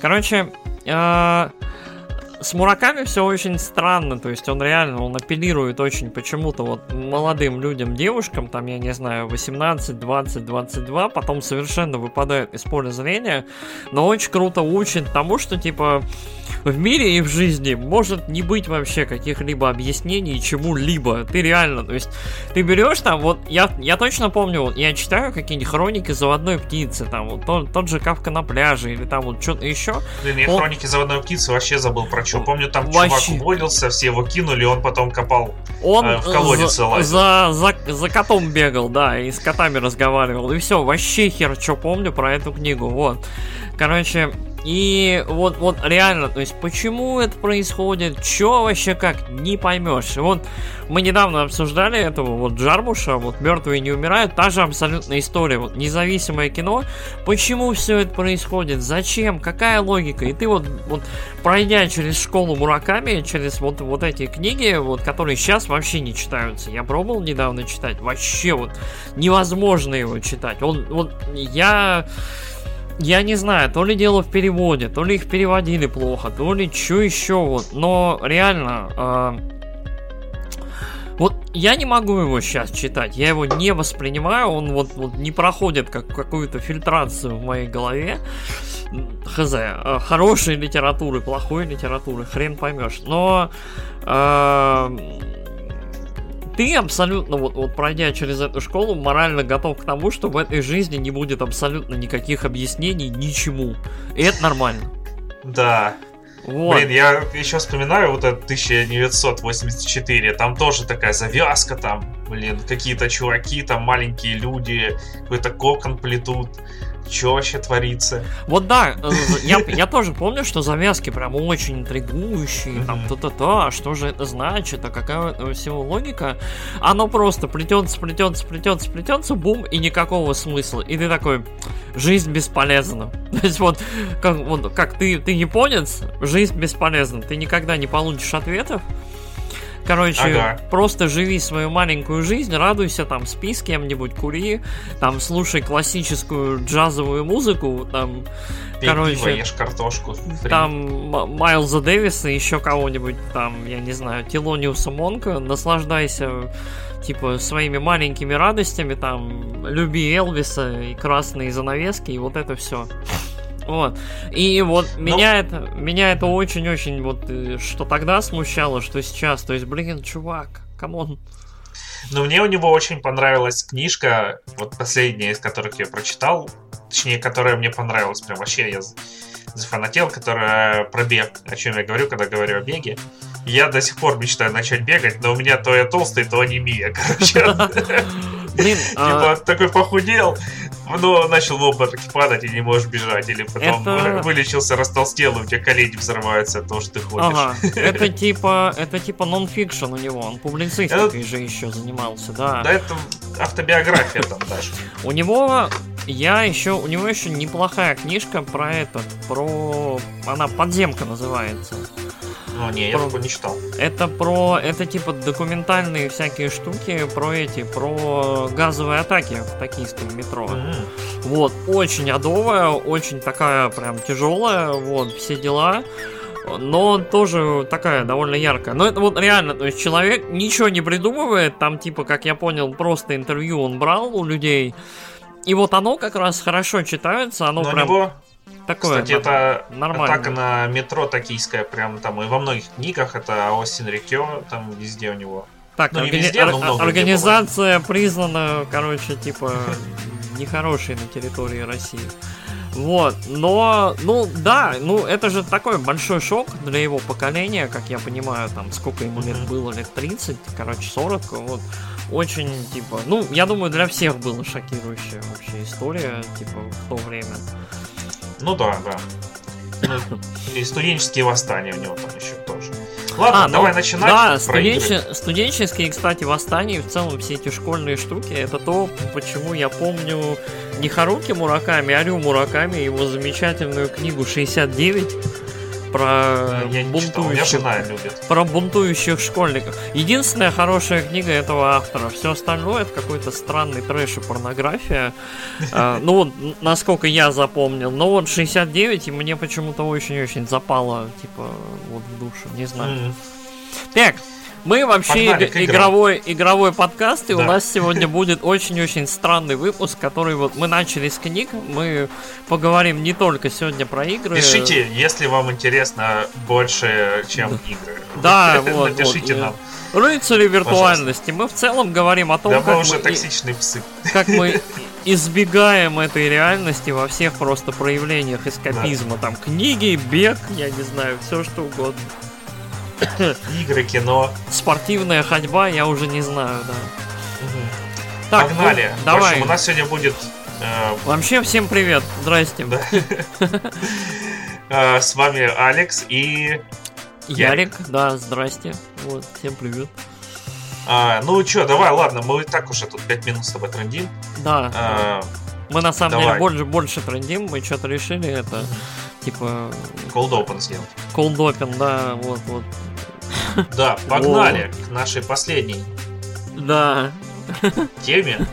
Короче, э, с Мураками все очень странно, то есть он реально, он апеллирует очень почему-то вот молодым людям, девушкам, там, я не знаю, 18, 20, 22, потом совершенно выпадает из поля зрения, но очень круто учит тому, что, типа, в мире и в жизни может не быть вообще каких-либо объяснений чему-либо. Ты реально, то есть, ты берешь там, вот, я, я точно помню, вот, я читаю какие-нибудь хроники заводной птицы, там, вот, тот, тот же Кавка на пляже, или там вот что-то еще. Блин, я он... хроники заводной птицы вообще забыл про что. Помню, там вообще... чувак уволился, все его кинули, он потом копал он э, в колодец за, за, за, за котом бегал, да, и с котами разговаривал, и все, вообще хер что помню про эту книгу, вот. Короче, и вот, вот реально, то есть почему это происходит, что вообще как, не поймешь. вот мы недавно обсуждали этого вот Джармуша, вот «Мертвые не умирают», та же абсолютная история, вот независимое кино, почему все это происходит, зачем, какая логика, и ты вот, вот пройдя через школу Мураками, через вот, вот эти книги, вот, которые сейчас вообще не читаются, я пробовал недавно читать, вообще вот невозможно его читать, он, вот, я я не знаю, то ли дело в переводе, то ли их переводили плохо, то ли что еще вот. Но реально, э, вот я не могу его сейчас читать, я его не воспринимаю, он вот, вот не проходит как какую-то фильтрацию в моей голове. Хз, э, хорошей литературы, плохой литературы, хрен поймешь. Но э, ты абсолютно, вот, вот пройдя через эту школу, морально готов к тому, что в этой жизни не будет абсолютно никаких объяснений ничему. И это нормально. Да. Вот. Блин, я еще вспоминаю вот этот 1984, там тоже такая завязка там, блин, какие-то чуваки, там маленькие люди, какой-то кокон плетут. Что вообще творится? Вот да, э, я, я тоже помню, что завязки прям очень интригующие, там то-то-то, а что же это значит, а какая всего логика? Оно просто плетется, плетется, плетется, плетется, бум, и никакого смысла. И ты такой, жизнь бесполезна. То есть вот, как, вот, как ты, ты японец, жизнь бесполезна, ты никогда не получишь ответов, Короче, ага. просто живи свою маленькую жизнь, радуйся, там, спи с кем-нибудь, кури, там, слушай классическую джазовую музыку, там, Пей короче... Пиво, ешь картошку. Фри. Там Майлза Дэвиса, еще кого-нибудь, там, я не знаю, Тилониуса Монка, наслаждайся типа своими маленькими радостями, там, люби Элвиса и красные занавески, и вот это все. Вот. И вот Но... меня это, меня это очень-очень вот, э, что тогда смущало, что сейчас. То есть, блин, чувак, come on. Но мне у него очень понравилась книжка, вот последняя из которых я прочитал, точнее, которая мне понравилась, прям вообще я зафанател, которая про бег, о чем я говорю, когда говорю о беге. Я до сих пор мечтаю начать бегать, но у меня то я толстый, то анемия, короче. Блин, типа а... такой похудел, но начал в обмороке падать и не можешь бежать. Или потом это... вылечился, растолстел, и у тебя колени взрываются от того, что ты ходишь. Ага. Это типа, это типа нон-фикшн у него, он публицистикой это... же еще занимался, да. Да, это автобиография там даже. У него я еще, у него еще неплохая книжка про это, про, она подземка называется. Ну, не, я такой не читал. Это про, это типа документальные всякие штуки про эти, про газовые атаки в токийском метро. Mm-hmm. Вот, очень адовая, очень такая прям тяжелая, вот, все дела но тоже такая довольно яркая. Но это вот реально, то есть человек ничего не придумывает, там типа, как я понял, просто интервью он брал у людей, и вот оно как раз хорошо читается, оно но прям... Него Такое, Кстати, это нормально. атака на метро токийская, прям там и во многих книгах, это Остин Рикё, там везде у него. Так, ну, органи... везде, ор- организация признана, короче, типа, нехорошей на территории России. Вот, но, ну да, ну это же такой большой шок для его поколения, как я понимаю, там сколько ему лет было, лет 30, короче, 40, вот. Очень, типа, ну, я думаю, для всех была шокирующая вообще история, типа, в то время. Ну да, да. Ну, и студенческие восстания у него там еще тоже. Ладно, а, ну, давай начинать. Да, студенче... студенческие, кстати, восстания в целом все эти школьные штуки, это то, почему я помню не Харуки Мураками, а Рю Мураками, его замечательную книгу 69 про Я не читал, бунтующих, жена любит. про бунтующих школьников. Единственная хорошая книга этого автора. Все остальное это какой-то странный трэш и порнография. А, Ну вот, насколько я запомнил. Но вот 69 и мне почему-то очень-очень запало, типа, вот в душу. Не знаю. Так, мы вообще Погнали иг- игровой, игровой подкаст, и у Да. нас сегодня будет очень-очень странный выпуск, который вот мы начали с книг, мы поговорим не только сегодня про игры. Пишите, если вам интересно больше, чем игры. Да, вот, Напишите вот, нам. Рыцари виртуальности. Мы в целом говорим о том, Да мы как, уже мы, токсичные псы. как мы избегаем этой реальности во всех просто проявлениях эскапизма. Там книги, бег, я не знаю, все что угодно. Игры, кино. Спортивная ходьба, я уже не знаю, да. Мгм. Так, Погнали. ну, давай. В общем, у нас сегодня будет э, Вообще всем привет, здрасте. Да. э, с вами Алекс и... Ярик, да, здрасте. Вот, всем привет. а, ну чё, давай, ладно, мы и так уже тут 5 минут с тобой трендим. Да, А, мы на самом давай. деле больше, больше трендим, мы что-то решили это, типа, Cold Open сделать. колдопин, да, вот, вот. Да, погнали к нашей последней Да, теме.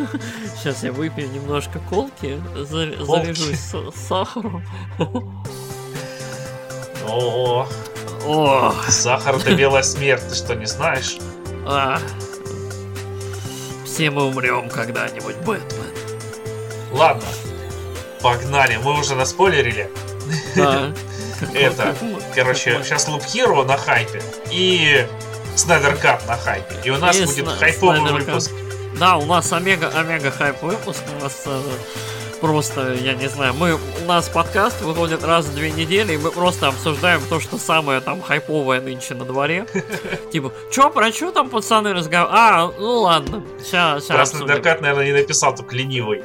сейчас я выпью немножко колки, за- Колки. заряжусь с- сахаром. О, О, сахар это белая смерть, ты что, не знаешь? а. Все мы умрем когда-нибудь, Бэтмен. Ладно, погнали, мы уже наспойлерили. Это, короче, сейчас Loop Hero на хайпе и Снайдер Кат на хайпе. И у нас будет хайповый выпуск. Да, у нас омега, омега хайп выпуск. У нас э, просто, я не знаю, мы, у нас подкаст выходит раз в две недели, и мы просто обсуждаем то, что самое там хайповое нынче на дворе. Типа, чё, про чё там пацаны разговаривают? А, ну ладно, сейчас, сейчас Снайдер Кат, наверное, не написал, только ленивый.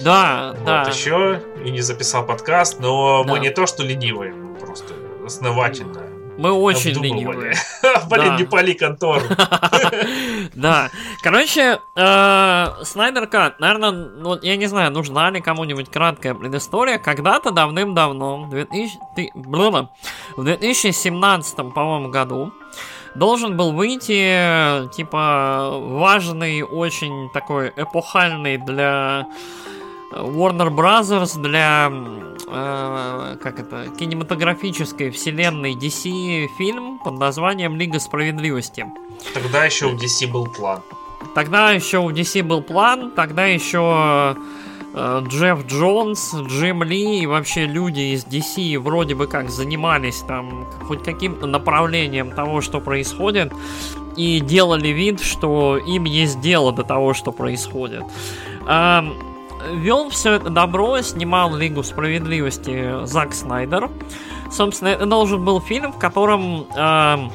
Да, да. Вот еще и не записал подкаст, но мы Да. не то, что ленивые, мы просто основательно. Мы очень ленивые. Блин, Да. не пали контору. Да. Короче, э, Снайдер Кат, наверное, ну, я не знаю, нужна ли кому-нибудь краткая предыстория. Когда-то давным-давно, в 2000 ты- бла-бла, в 2017, по-моему, году, должен был выйти, типа, важный, очень такой эпохальный для Warner Brothers, для, э, как это, кинематографической вселенной DC фильм под названием Лига Справедливости. Тогда еще у DC был план. Тогда еще у DC был план, тогда еще э, Джефф Джонс, Джим Ли и вообще люди из DC вроде бы как занимались там хоть каким-то направлением того, что происходит, и делали вид, что им есть дело до того, что происходит. Ам, Вел все это добро, снимал Лигу Справедливости Зак Снайдер. Собственно, это должен был фильм, в котором ам,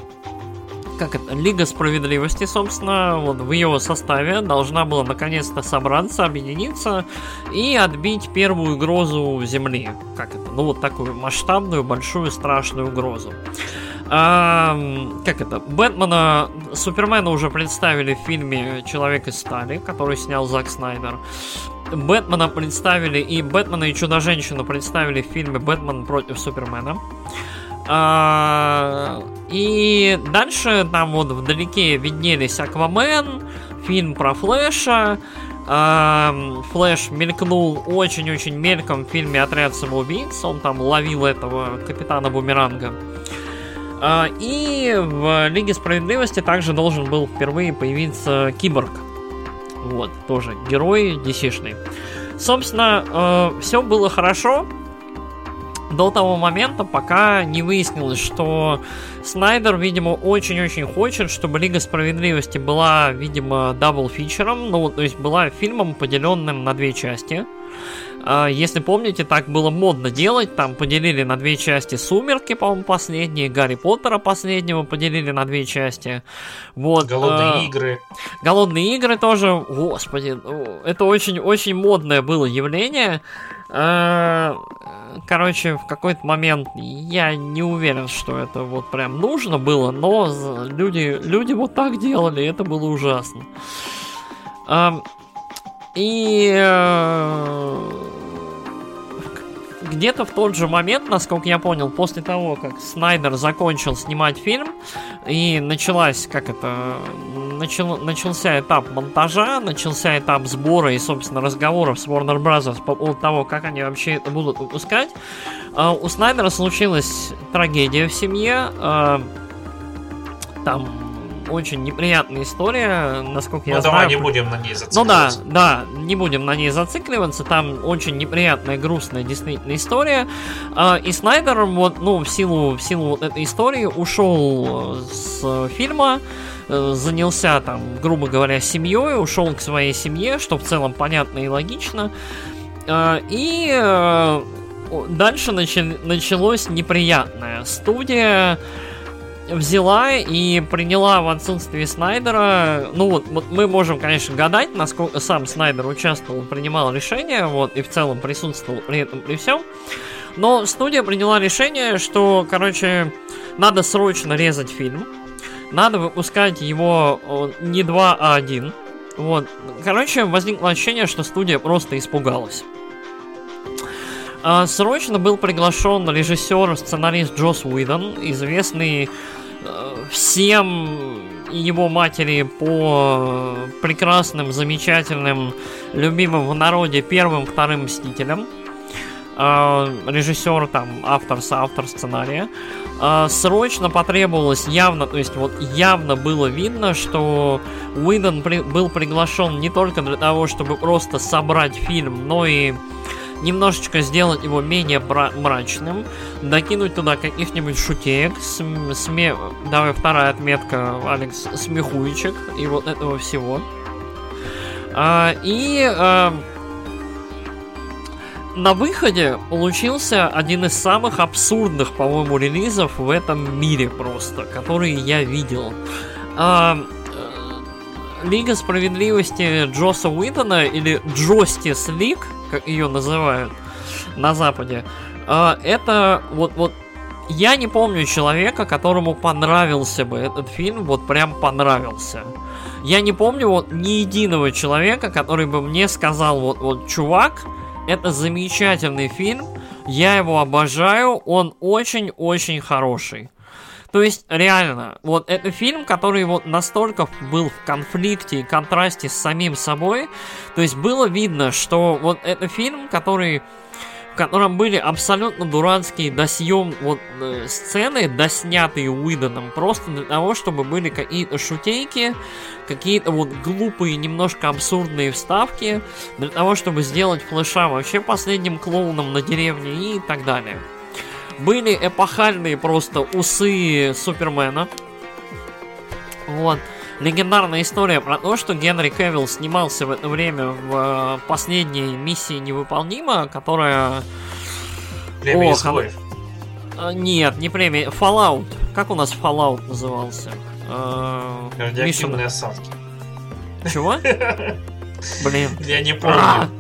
как это, Лига Справедливости, собственно, вот в ее составе должна была наконец-то собраться, объединиться и отбить первую угрозу Земли. Как это? Ну, вот такую масштабную, большую, страшную угрозу. А, как это? Бэтмена, Супермена уже представили в фильме Человек из стали, который снял Зак Снайдер. Бэтмена представили и Бэтмена и Чудо-женщину представили в фильме Бэтмен против Супермена. А, и дальше там вот вдалеке виднелись Аквамен, фильм про Флэша. А, Флэш мелькнул очень-очень мельком в фильме Отряд самоубийц. Он там ловил этого капитана Бумеранга. А, И в Лиге Справедливости также должен был впервые появиться Киборг. Вот, тоже герой DC-шный. Собственно, все было хорошо до того момента, пока не выяснилось, что Снайдер, видимо, очень-очень хочет, чтобы Лига Справедливости была, видимо, double feature ом, ну, то есть была фильмом, поделенным на две части. А, Если помните, так было модно делать, там поделили на две части Сумерки, по-моему, последние, Гарри Поттера последнего поделили на две части. Вот, Голодные а, игры. Голодные игры тоже, господи, ну, это очень-очень модное было явление. Короче, в какой-то момент я не уверен, что это вот прям нужно было, но люди, люди вот так делали, это было ужасно. И э, где-то в тот же момент, насколько я понял, после того, как Снайдер закончил снимать фильм, и началась, как это, начал, начался этап монтажа, начался этап сбора и, собственно, разговоров с Warner Bros. по поводу того, как они вообще это будут выпускать, э, у Снайдера случилась трагедия в семье, э, там очень неприятная история, насколько ну, я давай знаю. не будем на ней Ну да, зацикливаться. да, не будем на ней зацикливаться. Там очень неприятная, грустная действительно история. А, И Снайдер, вот, ну, в силу, в силу вот этой истории ушел э, с фильма, э, занялся там, грубо говоря, семьей, ушел к своей семье, что в целом понятно и логично. А, И э, дальше началось неприятное. Студия взяла и приняла в отсутствие Снайдера. Ну вот, мы можем, конечно, гадать, насколько сам Снайдер участвовал, принимал решения, вот, и в целом присутствовал при этом при всем. Но студия приняла решение, что, короче, надо срочно резать фильм. Надо выпускать его не 2, а 1. Вот. Короче, возникло ощущение, что студия просто испугалась. А, Срочно был приглашен режиссер, сценарист Джос Уидон, известный всем и его матери по прекрасным, замечательным, любимым в народе первым, вторым Мстителям. А, Режиссер, там, автор, соавтор сценария. Срочно потребовалось явно, то есть вот явно было видно, что Уидон при- был приглашен не только для того, чтобы просто собрать фильм, но и немножечко сделать его менее мрачным, докинуть туда каких-нибудь шутеек, см- сме... давай вторая отметка, Алекс, смехуечек и вот этого всего. А, и а, на выходе получился один из самых абсурдных, по-моему, релизов в этом мире просто, которые я видел. А, э, Лига справедливости Джоса Уитона или Justice League, как ее называют на Западе, а, это вот вот я не помню человека, которому понравился бы этот фильм, вот прям понравился. Я не помню вот ни единого человека, который бы мне сказал, вот, вот, чувак, это замечательный фильм, я его обожаю, он очень-очень хороший. То есть, реально, вот это фильм, который вот настолько был в конфликте и контрасте с самим собой. То есть было видно, что вот это фильм, который в котором были абсолютно дурацкие досъем вот э, сцены, доснятые Уидоном, просто для того, чтобы были какие-то шутейки, какие-то вот глупые, немножко абсурдные вставки, для того, чтобы сделать флеша вообще последним клоуном на деревне и так далее. Были эпохальные просто усы Супермена. Вот. Легендарная история про то, что Генри Кевилл снимался в это время в э, последней миссии невыполнима, которая... Племя Ох, изгоев. Нет, не премия. Fallout. Как у нас Fallout назывался? Э, Радиоактивные осадки. Миша, Чего? Блин. Я не А, помню.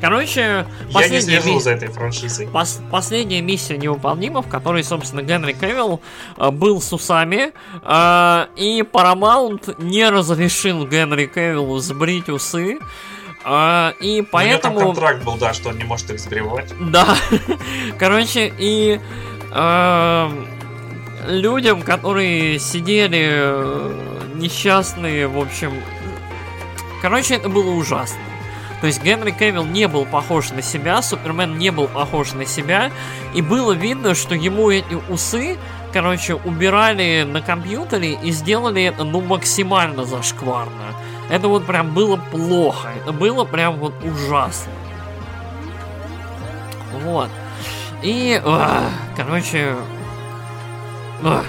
Короче, Я не последняя слежу ми- за этой франшизой. Пос- последняя миссия невыполнима, в которой, собственно, Генри Кевилл э, был с усами, э, и Paramount не разрешил Генри Кевиллу сбрить усы, э, и У него там поэтому... контракт был, да, что он не может их сбривать. Да. Короче, и эм, людям, которые сидели э, несчастные, в общем. Короче, это было ужасно. То есть Генри Кевилл не был похож на себя, Супермен не был похож на себя, и было видно, что ему эти усы, короче, убирали на компьютере и сделали это, ну, максимально зашкварно. Это вот прям было плохо, это было прям вот ужасно. Вот. И, ах, короче, ах.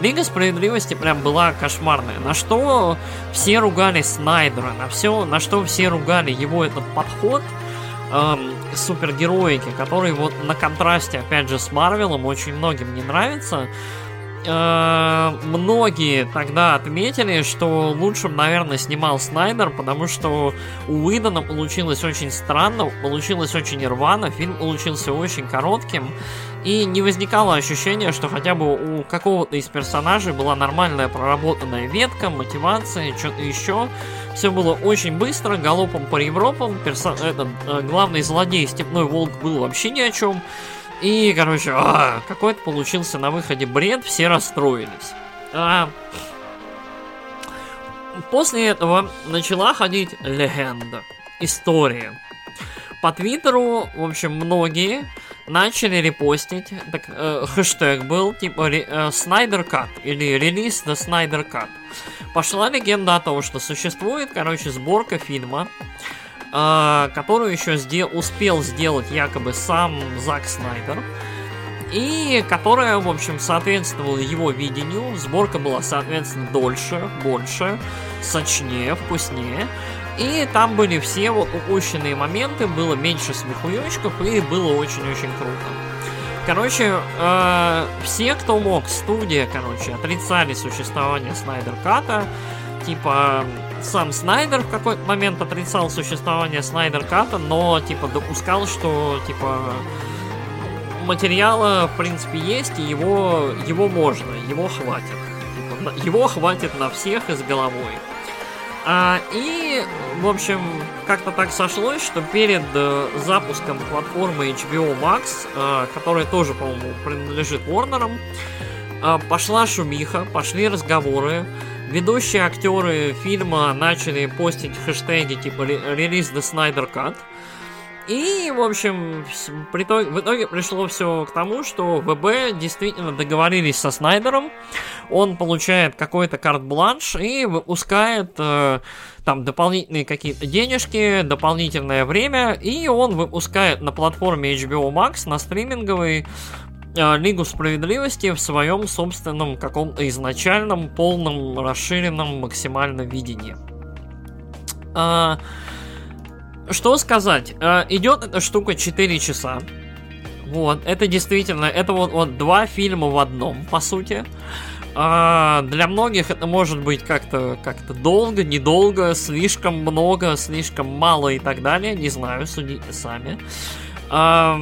Лига справедливости прям была кошмарная. На что все ругали Снайдера, на все, на что все ругали его этот подход эм, супергероики, который вот на контрасте, опять же, с Марвелом очень многим не нравится. э, многие тогда отметили, что лучше, наверное, снимал Снайдер, потому что у Уидона получилось очень странно, получилось очень рвано, фильм получился очень коротким, и не возникало ощущения, что хотя бы у какого-то из персонажей была нормальная проработанная ветка, мотивация, что-то еще. Все было очень быстро, галопом по Европам. Персон... Этот, э, главный злодей, Степной Волк, был вообще ни о чем. И, короче, а, какой-то получился на выходе бред, все расстроились. А, после этого начала ходить легенда, история. По Твиттеру, в общем, многие начали репостить, так, э, хэштег был типа э, Снайдер Кат или релиз The Snyder Cut. Пошла легенда о том, что существует, короче, сборка фильма, э, которую еще сдел успел сделать якобы сам Зак Снайдер. И которая, в общем, соответствовала его видению. Сборка была, соответственно, дольше, больше, сочнее, вкуснее. И там были все вот упущенные моменты, было меньше смехуёчков, и было очень-очень круто. Короче, э, все, кто мог, студия, короче, отрицали существование Снайдер Ката. Типа, сам Снайдер в какой-то момент отрицал существование Снайдер Ката, но, типа, допускал, что, типа, материала, в принципе, есть, и его, его можно, его хватит. Типа, его хватит на всех и с головой. А, и, в общем, как-то так сошлось, что перед э, запуском платформы HBO Max, э, которая тоже, по-моему, принадлежит Warner, э, пошла шумиха, пошли разговоры. Ведущие актеры фильма начали постить хэштеги типа «Release the Snyder Cut», и, в общем, в итоге, пришло все к тому, что ВБ действительно договорились со Снайдером. Он получает какой-то карт-бланш и выпускает э, там дополнительные какие-то денежки, дополнительное время, и он выпускает на платформе HBO Max на стриминговой э, Лигу Справедливости в своем собственном каком-то изначальном, полном, расширенном, максимальном видении. Э, что сказать? Э, идет эта штука 4 часа. Вот, это действительно, это вот, вот два фильма в одном, по сути. А, для многих это может быть как-то как долго, недолго, слишком много, слишком мало и так далее. Не знаю, судите сами. А,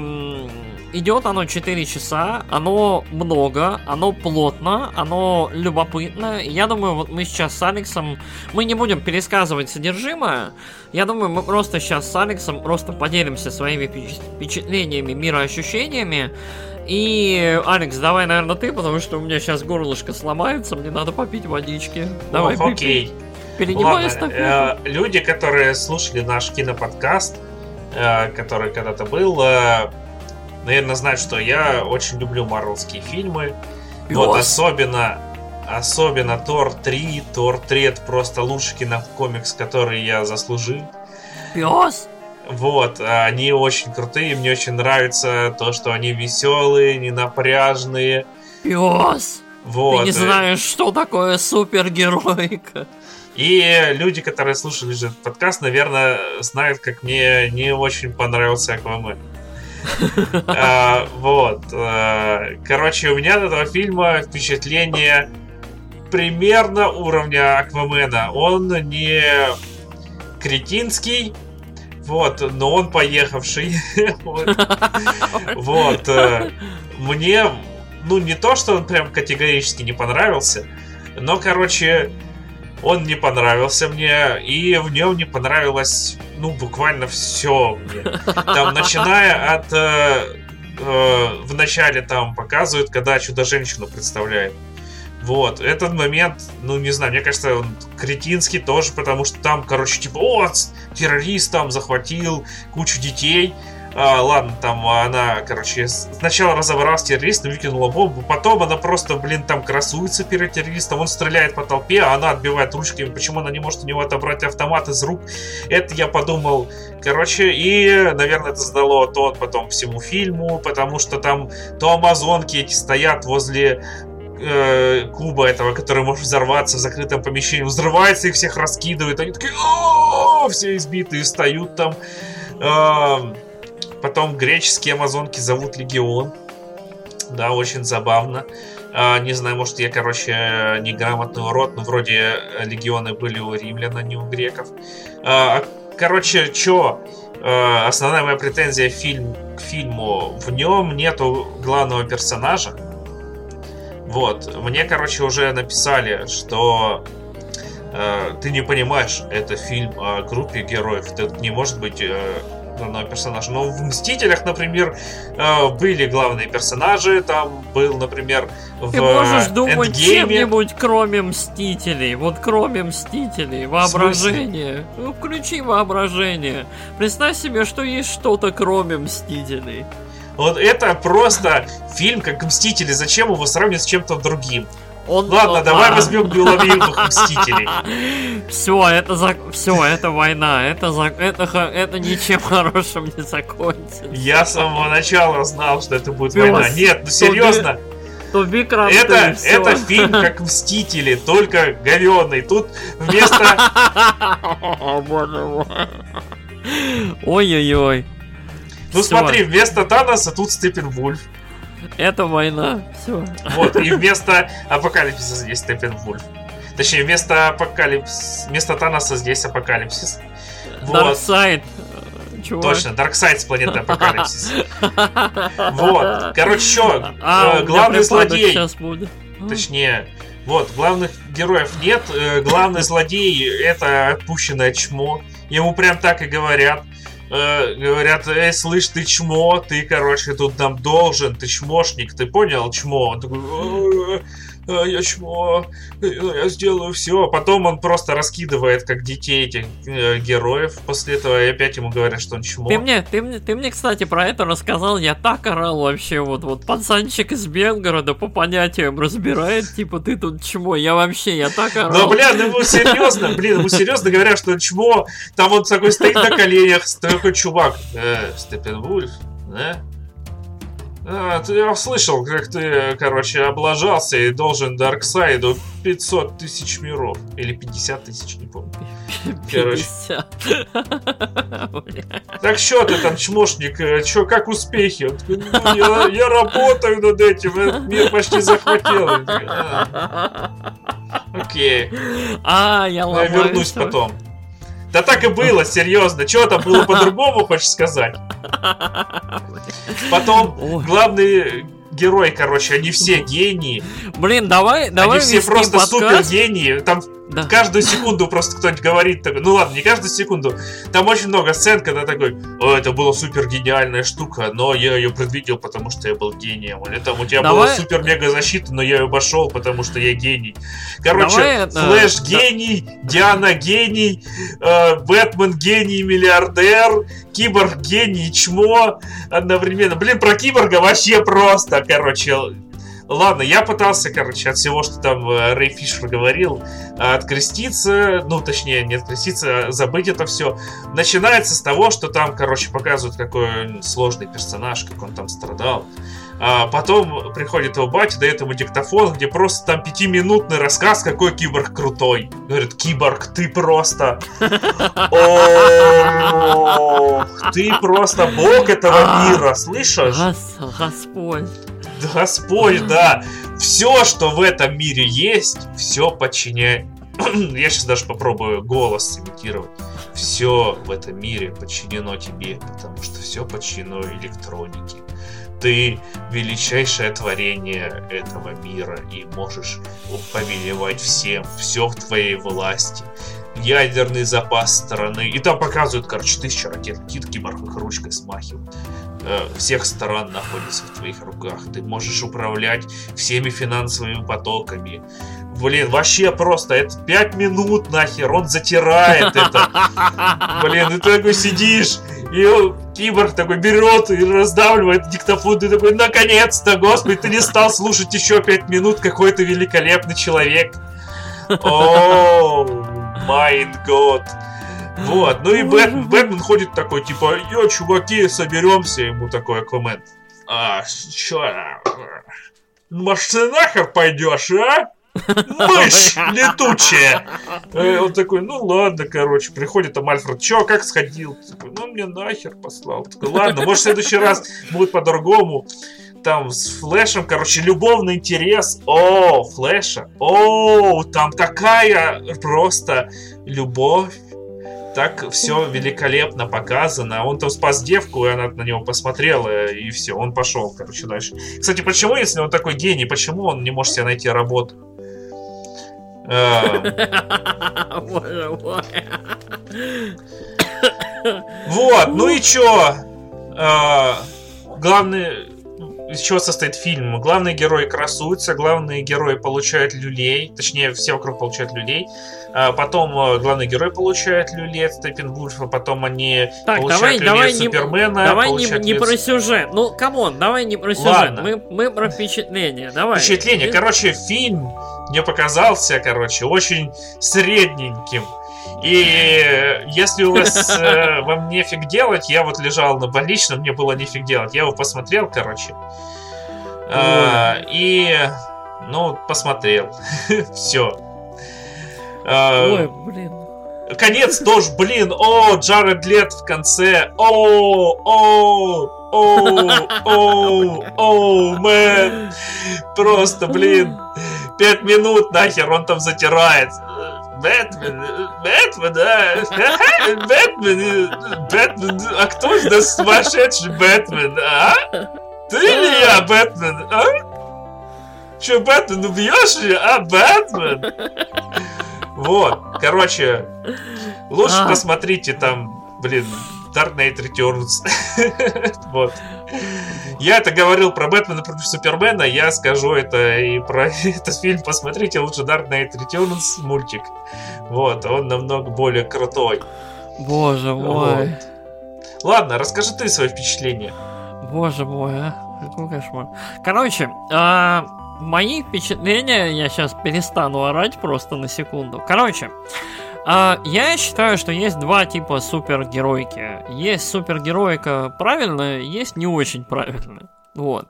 идет оно 4 часа, оно много, оно плотно, оно любопытно. Я думаю, вот мы сейчас с Алексом, мы не будем пересказывать содержимое. Я думаю, мы просто сейчас с Алексом просто поделимся своими впечатлениями, мироощущениями. И, Алекс, давай, наверное, ты, потому что у меня сейчас горлышко сломается, мне надо попить водички. Давай, Ох, окей. Перенимай Ладно, э, люди, которые слушали наш киноподкаст, э, который когда-то был, э, наверное, знают, что я очень люблю марвелские фильмы. Пес. Вот особенно, особенно Тор 3. Тор 3 это просто лучший кинокомикс, который я заслужил. Пес! Вот, они очень крутые, мне очень нравится то, что они веселые, ненапряжные. Пес! Вот. Ты не знаешь, что такое супергероика. И люди, которые слушали этот подкаст, наверное, знают, как мне не очень понравился Аквамен. А, вот. А, короче, у меня от этого фильма впечатление примерно уровня Аквамена. Он не кретинский, вот, но он поехавший. Вот. Э, мне, ну, не то, что он прям категорически не понравился, но, короче, он не понравился мне, и в нем не понравилось, ну, буквально все мне. Там, начиная от... Э, э, в начале там показывают, когда Чудо-женщину представляет. Вот, этот момент, ну, не знаю, мне кажется, он кретинский тоже, потому что там, короче, типа, о, террорист там захватил кучу детей, а, ладно, там она, короче, сначала разобралась с террористом, выкинула бомбу, потом она просто, блин, там красуется перед террористом, он стреляет по толпе, а она отбивает ручками, почему она не может у него отобрать автомат из рук. Это я подумал, короче, и, наверное, это сдало тон потом всему фильму, потому что там то амазонки эти стоят возле э, клуба этого, который может взорваться в закрытом помещении, взрывается, их всех раскидывает, они такие, все избитые, встают там. Потом греческие амазонки зовут Легион. Да, очень забавно. А, не знаю, может, я, короче, неграмотный урод, но вроде легионы были у римлян, а не у греков. А, короче, чё? А, основная моя претензия фильм, к фильму, в нем нету главного персонажа. Вот, мне, короче, уже написали, что ты не понимаешь, это фильм о группе героев. Это не может быть главного персонажа. Но в Мстителях, например, э, были главные персонажи. Там был, например, в Ты можешь думать Эндгейме... чем-нибудь, кроме Мстителей. Вот кроме Мстителей. Воображение. Ну, включи воображение. Представь себе, что есть что-то, кроме Мстителей. Вот это просто фильм как Мстители. Зачем его сравнивать с чем-то другим? Он, Ладно, он- давай а. возьмем неуловимых Мстителей. Все, это за... все, это война, это за... это, х- это ничем хорошим не закончится. Я с самого начала знал, что это будет Пёс, война. Нет, ну серьезно. То кранты, Это, всё. это фильм как Мстители, только говёный. Тут вместо... О, боже мой. Ой-ой-ой. Ну Всё, смотри, вместо Таноса тут Степенвульф. Это война. Все. Вот, и вместо Апокалипсиса здесь Степенвульф. Точнее, вместо Апокалипс... Вместо Таноса здесь Апокалипсис. Вот, Дарксайд. Чувак. точно, Дарксайд с планеты Апокалипсис. Вот, короче, что, А, у меня главный злодей, Сейчас будет. точнее, вот, главных героев нет, э, главный злодей это опущенное чмо, ему прям так и говорят. Э, говорят, эй, слышь, ты чмо, ты, короче, тут нам должен, ты чмошник, ты понял, чмо? Он такой, «Э, э, я чмо, э, я сделаю все. Потом он просто раскидывает, как детей этих э, героев. После этого и опять ему говорят, что он чмо. Ты мне, ты мне, ты мне, кстати, про это рассказал, я так орал вообще, вот, вот, пацанчик из Белгорода по понятиям разбирает, типа, ты тут чмо, я вообще, я так орал. Ну, бля, ну ему серьезно, блин, ему серьезно говорят, что он чмо. Там он такой стоит на коленях, такой чувак. Э, Степенвульф, да? А, ты, я слышал, как ты, короче, облажался и должен Дарксайду 500 тысяч миров. Или 50 тысяч, не помню. короче. 50. Бля. Так что ты там, чмошник, э, чё, как успехи? Он такой, «Ну, я, я работаю над этим, этот мир почти захватил. Я «А, Окей. А, я Я ломаю. вернусь потом. Да так и было, серьезно. Чего там было по-другому, хочешь сказать? Потом главный герой, короче, они все гении. Блин, давай, давай они все просто подкаст. супер гении. Там Да. каждую секунду просто кто-нибудь говорит такой, ну ладно, не каждую секунду. Там очень много сцен, когда такой, о, это была супер гениальная штука, но я ее предвидел, потому что я был гением. Или там у тебя была Давай- супер мега защита, но я ее обошел, потому что я гений. Короче, Давай это- Флэш да. гений, Диана гений, э, Бэтмен гений, миллиардер, Киборг гений, чмо одновременно. Блин, про Киборга вообще просто, короче. Ладно, я пытался, короче, от всего, что там э, Рэй Фишер говорил, э, откреститься, ну, точнее, не откреститься, а забыть это все. Начинается с того, что там, короче, показывают, какой он сложный персонаж, как он там страдал. А потом приходит его батя, дает ему диктофон, где просто там пятиминутный рассказ, какой киборг крутой. Говорит, киборг, ты просто... Ты просто бог этого А. мира, слышишь? Гос- Господь. Господь, да. Все, что в этом мире есть, все подчиняет. Я сейчас даже попробую голос имитировать. Все в этом мире подчинено тебе, потому что все подчинено электронике. Ты величайшее творение этого мира и можешь повелевать всем. Все в твоей власти. Ядерный запас страны. И там показывают, короче, тысяча ракет. Кит киборг их ручкой смахивают. Э, Всех стран находится в твоих руках. Ты можешь управлять всеми финансовыми потоками. Блин, вообще просто, это 5 минут нахер, он затирает это. Блин, и ты такой сидишь, и киборг такой берет и раздавливает диктофон, ты такой, наконец-то, господи, ты не стал слушать еще 5 минут, какой ты великолепный человек. О, mein Gott. Вот, ну и Бэт- Бэтмен ходит такой, типа, йо, чуваки, соберемся, ему такой коммент. А, чё, ну, может, ты нахер пойдешь, а? Мышь летучая. Э, Он такой, ну ладно, короче, приходит там Альфред, чё, как сходил? Такой, ну мне нахер послал. Такой, ладно, может в следующий раз будет по-другому. там с Флэшем, короче, любовный интерес. О, Флэша. О, там такая просто любовь. Так все великолепно показано. Он там спас девку, и она на него посмотрела, и все, он пошел, короче, дальше. Кстати, почему, если он такой гений, почему он не может себе найти работу? Эм. Вот, ну и чё? Э, главный из чего состоит фильм? Главный герой красуется, главный герой получает люлей, точнее, все вокруг получают люлей. А потом э, главный герой получает люлей от Степенвульфа, потом они так, получают давай, люлей давай Супермена. Не, давай не, не про сюжет. Ну, come on, давай не про сюжет. Ладно. Мы, мы про впечатление. Давай. Впечатление. Короче, фильм мне показался, короче, очень средненьким. И если у вас э, вам нефиг делать, я вот лежал на больничном, мне было нефиг делать. Я его посмотрел, короче. А, и, ну, посмотрел. Все. Ой, блин. Конец тоже, блин, о, Джаред Лет в конце, о, о, о, о, о, мэн, просто, блин, пять минут нахер он там затирает. Бэтмен, Бэтмен, да, Бэтмен, Бэтмен, а кто из нас сумасшедший Бэтмен, а? Ты или я, Бэтмен, а? Че, Бэтмен, убьешь ее, а, Бэтмен? Вот, короче, лучше посмотрите там, блин, Dark Knight Returns. Вот. Я это говорил про Бэтмена против Супермена, я скажу это и про этот фильм. Посмотрите лучше Dark Knight Returns мультик. Вот, он намного более крутой. Боже мой. Вот. Ладно, расскажи ты свои впечатления. Боже мой, а. Какой кошмар. Короче, а, мои впечатления, я сейчас перестану орать просто на секунду. Короче, а, я считаю, что есть два типа супергеройки. Есть супергероика правильная, есть не очень правильная. Вот.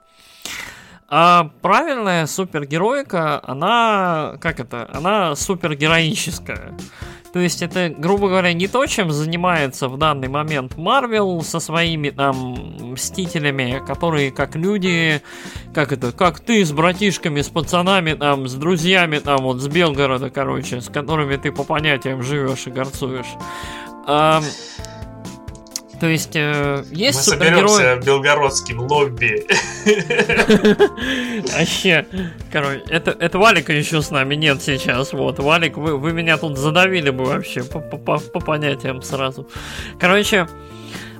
А правильная супергероика, она, как это, она супергероическая. То есть это, грубо говоря, не то, чем занимается в данный момент Марвел со своими там мстителями, которые как люди, как это, как ты с братишками, с пацанами, там, с друзьями, там, вот с Белгорода, короче, с которыми ты по понятиям живешь и горцуешь. То есть э, есть Мы супергерои... соберемся в белгородском лобби. Вообще, короче, это, это Валика еще с нами нет сейчас. Вот, Валик, вы, вы меня тут задавили бы вообще по, по, по- по понятиям сразу. Короче,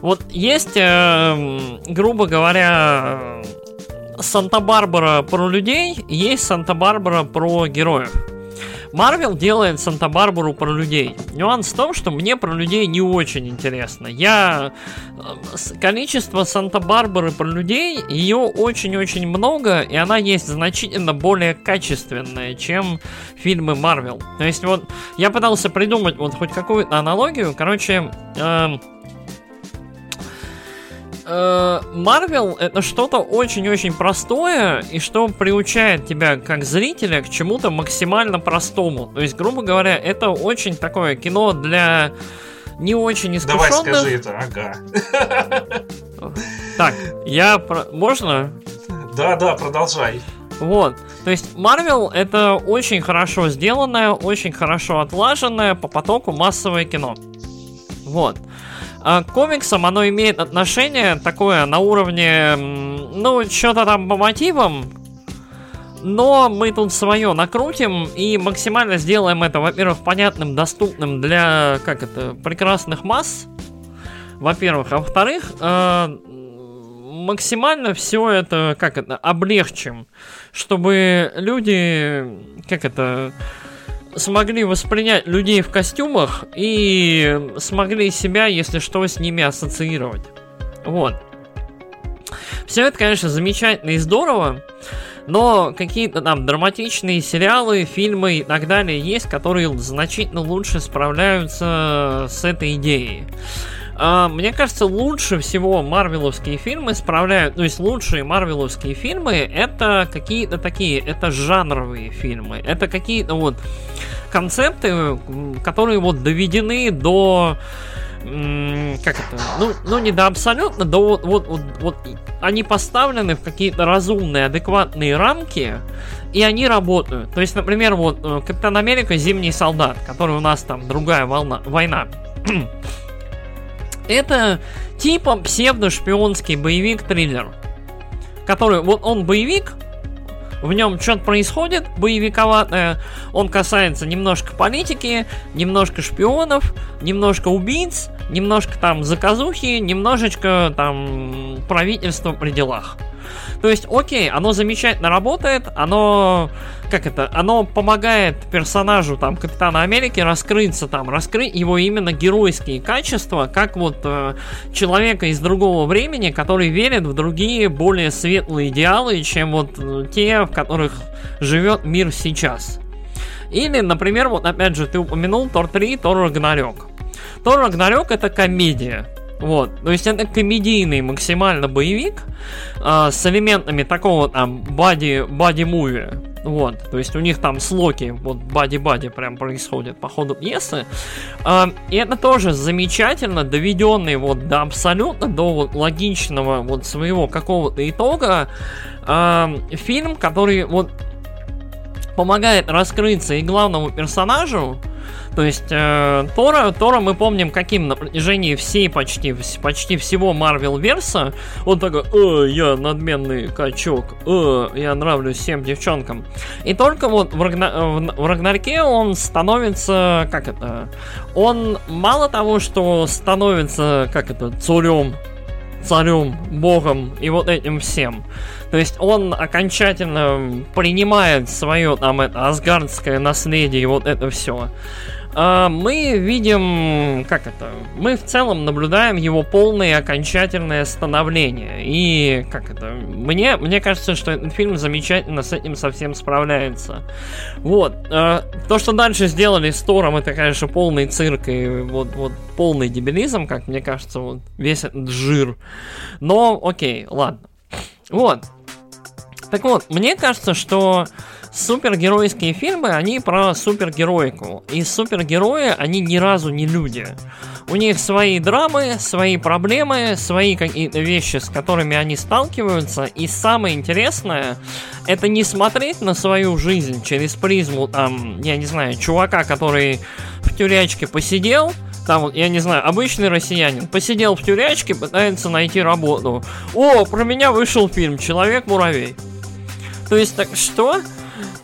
вот есть, эм, грубо говоря, э, Санта-Барбара про людей, есть Санта-Барбара про героев. Марвел делает Санта-Барбару про людей. Нюанс в том, что мне про людей не очень интересно. Я... э, Количество Санта-Барбары про людей, ее очень-очень много, и она есть значительно более качественная, чем фильмы Марвел. То есть вот я пытался придумать вот хоть какую-то аналогию. Короче, э, Марвел это что-то очень-очень простое и что приучает тебя как зрителя к чему-то максимально простому. То есть, грубо говоря, это очень такое кино для не очень Давай искушенных. скажи это, ага. Так, я про... можно? Да, да, продолжай. Вот. То есть Марвел это очень хорошо сделанное, очень хорошо отлаженное по потоку массовое кино. Вот. А к комиксам оно имеет отношение такое на уровне, ну, что-то там по мотивам, но мы тут свое накрутим и максимально сделаем это, во-первых, понятным, доступным для, как это, прекрасных масс, во-первых, а во-вторых, э, максимально все это, как это, облегчим, чтобы люди, как это, смогли воспринять людей в костюмах и смогли себя, если что, с ними ассоциировать. Вот. Все это, конечно, замечательно и здорово, но какие-то там драматичные сериалы, фильмы и так далее есть, которые значительно лучше справляются с этой идеей. А, Мне кажется, лучше всего марвеловские фильмы справляют, то есть лучшие марвеловские фильмы это какие-то такие, это жанровые фильмы, это какие-то вот концепты, которые вот доведены до как это, ну, ну не до абсолютно, да вот, вот, вот, вот они поставлены в какие-то разумные, адекватные рамки, и они работают. То есть, например, вот э, Капитан Америка Зимний солдат, который у нас там другая волна, война. Это типа псевдо-шпионский боевик-триллер. Который, вот он боевик, в нем что-то происходит боевиковатое. Он касается немножко политики, немножко шпионов, немножко убийц, немножко там заказухи, немножечко там правительства при делах. То есть, окей, оно замечательно работает, оно, как это, оно помогает персонажу, там, Капитана Америки раскрыться, там, раскрыть его именно геройские качества, как вот э, человека из другого времени, который верит в другие более светлые идеалы, чем вот э, те, в которых живет мир сейчас. Или, например, вот опять же, ты упомянул Тор 3, Тор Рагнарёк. Тор Рагнарёк это комедия. Вот, то есть это комедийный максимально боевик э, с элементами такого там бади бади муви. Вот, то есть у них там с вот бади-бади прям происходит по ходу пьесы. Э, и это тоже замечательно доведенный вот до абсолютно, до вот логичного вот своего какого-то итога э, фильм, который вот помогает раскрыться и главному персонажу, то есть э, Тора, Тора мы помним каким на протяжении всей почти, почти всего Марвел Верса. Он такой, э, я надменный качок, э, я нравлюсь всем девчонкам. И только вот в, Рагна, в, в Рагнарке он становится, как это, он мало того, что становится, как это, царем, царем, богом и вот этим всем. То есть он окончательно принимает свое там это асгардское наследие и вот это все. А, мы видим, как это, мы в целом наблюдаем его полное окончательное становление. И, как это, мне, мне кажется, что этот фильм замечательно с этим совсем справляется. Вот. А, то, что дальше сделали с Тором, это, конечно, полный цирк и вот, вот полный дебилизм, как мне кажется, вот весь этот жир. Но, окей, ладно. Вот. Так вот, мне кажется, что супергеройские фильмы, они про супергероику. И супергерои, они ни разу не люди. У них свои драмы, свои проблемы, свои какие-то вещи, с которыми они сталкиваются. И самое интересное, это не смотреть на свою жизнь через призму, там, я не знаю, чувака, который в тюрячке посидел, там, я не знаю, обычный россиянин посидел в тюрячке, пытается найти работу. О, про меня вышел фильм «Человек-муравей». То есть, так что?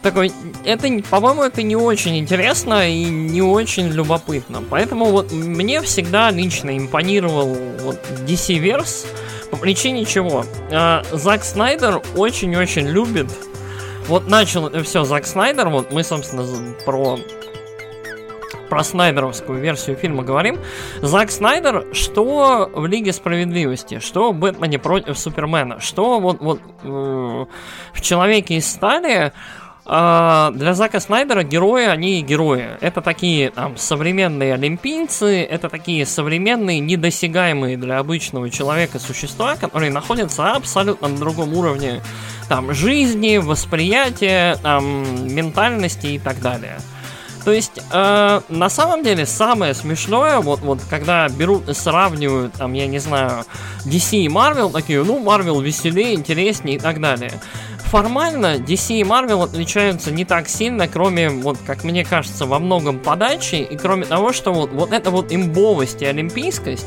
Такой, это, по-моему, это не очень интересно и не очень любопытно. Поэтому вот мне всегда лично импонировал вот DC-верс по причине чего? А, Зак Снайдер очень-очень любит вот начал это все Зак Снайдер, вот мы, собственно, про про снайдеровскую версию фильма говорим. Зак Снайдер, что в Лиге Справедливости, что в Бэтмене против Супермена, что вот, вот э, в Человеке из Стали, для Зака Снайдера герои, они герои. Это такие там современные олимпийцы, это такие современные, недосягаемые для обычного человека существа, которые находятся абсолютно на другом уровне там жизни, восприятия, там, ментальности и так далее. То есть, э, на самом деле, самое смешное, вот, вот когда берут и сравнивают, там, я не знаю, DC и Marvel, такие, ну, Marvel веселее, интереснее и так далее формально DC и Marvel отличаются не так сильно, кроме, вот, как мне кажется, во многом подачи, и кроме того, что вот, вот эта вот имбовость и олимпийскость,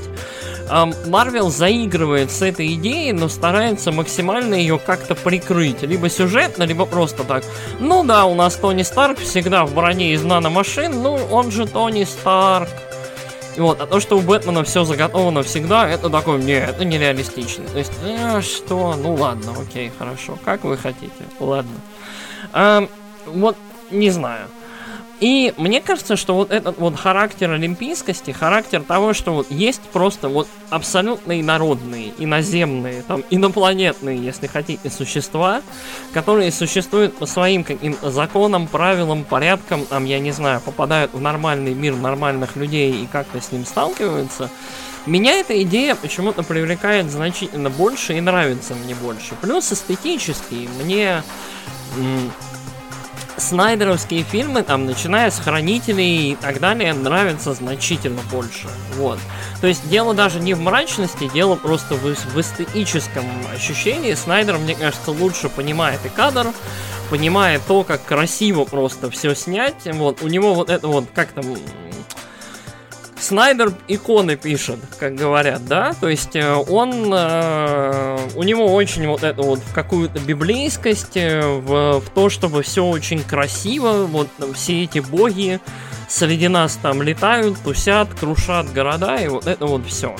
Марвел заигрывает с этой идеей, но старается максимально ее как-то прикрыть. Либо сюжетно, либо просто так. Ну да, у нас Тони Старк всегда в броне из наномашин, ну он же Тони Старк. Вот, а то, что у Бэтмена все заготовано всегда, это такое, не, это нереалистично. То есть, э, что, ну ладно, окей, хорошо, как вы хотите, ладно. А, вот, не знаю. И мне кажется, что вот этот вот характер олимпийскости, характер того, что вот есть просто вот абсолютно инородные, иноземные, там, инопланетные, если хотите, существа, которые существуют по своим каким-то законам, правилам, порядкам, там, я не знаю, попадают в нормальный мир нормальных людей и как-то с ним сталкиваются, меня эта идея почему-то привлекает значительно больше и нравится мне больше. Плюс эстетически мне Снайдеровские фильмы, там, начиная с Хранителей и так далее, нравятся значительно больше. Вот. То есть дело даже не в мрачности, дело просто в, в эстетическом ощущении. Снайдер, мне кажется, лучше понимает и кадр, понимает то, как красиво просто все снять. Вот, у него вот это вот, как там, Снайдер иконы пишет, как говорят, да, то есть э, он, э, у него очень вот это вот какую-то библейскость, э, в, в то, чтобы все очень красиво, вот все эти боги среди нас там летают, тусят, крушат города, и вот это вот все.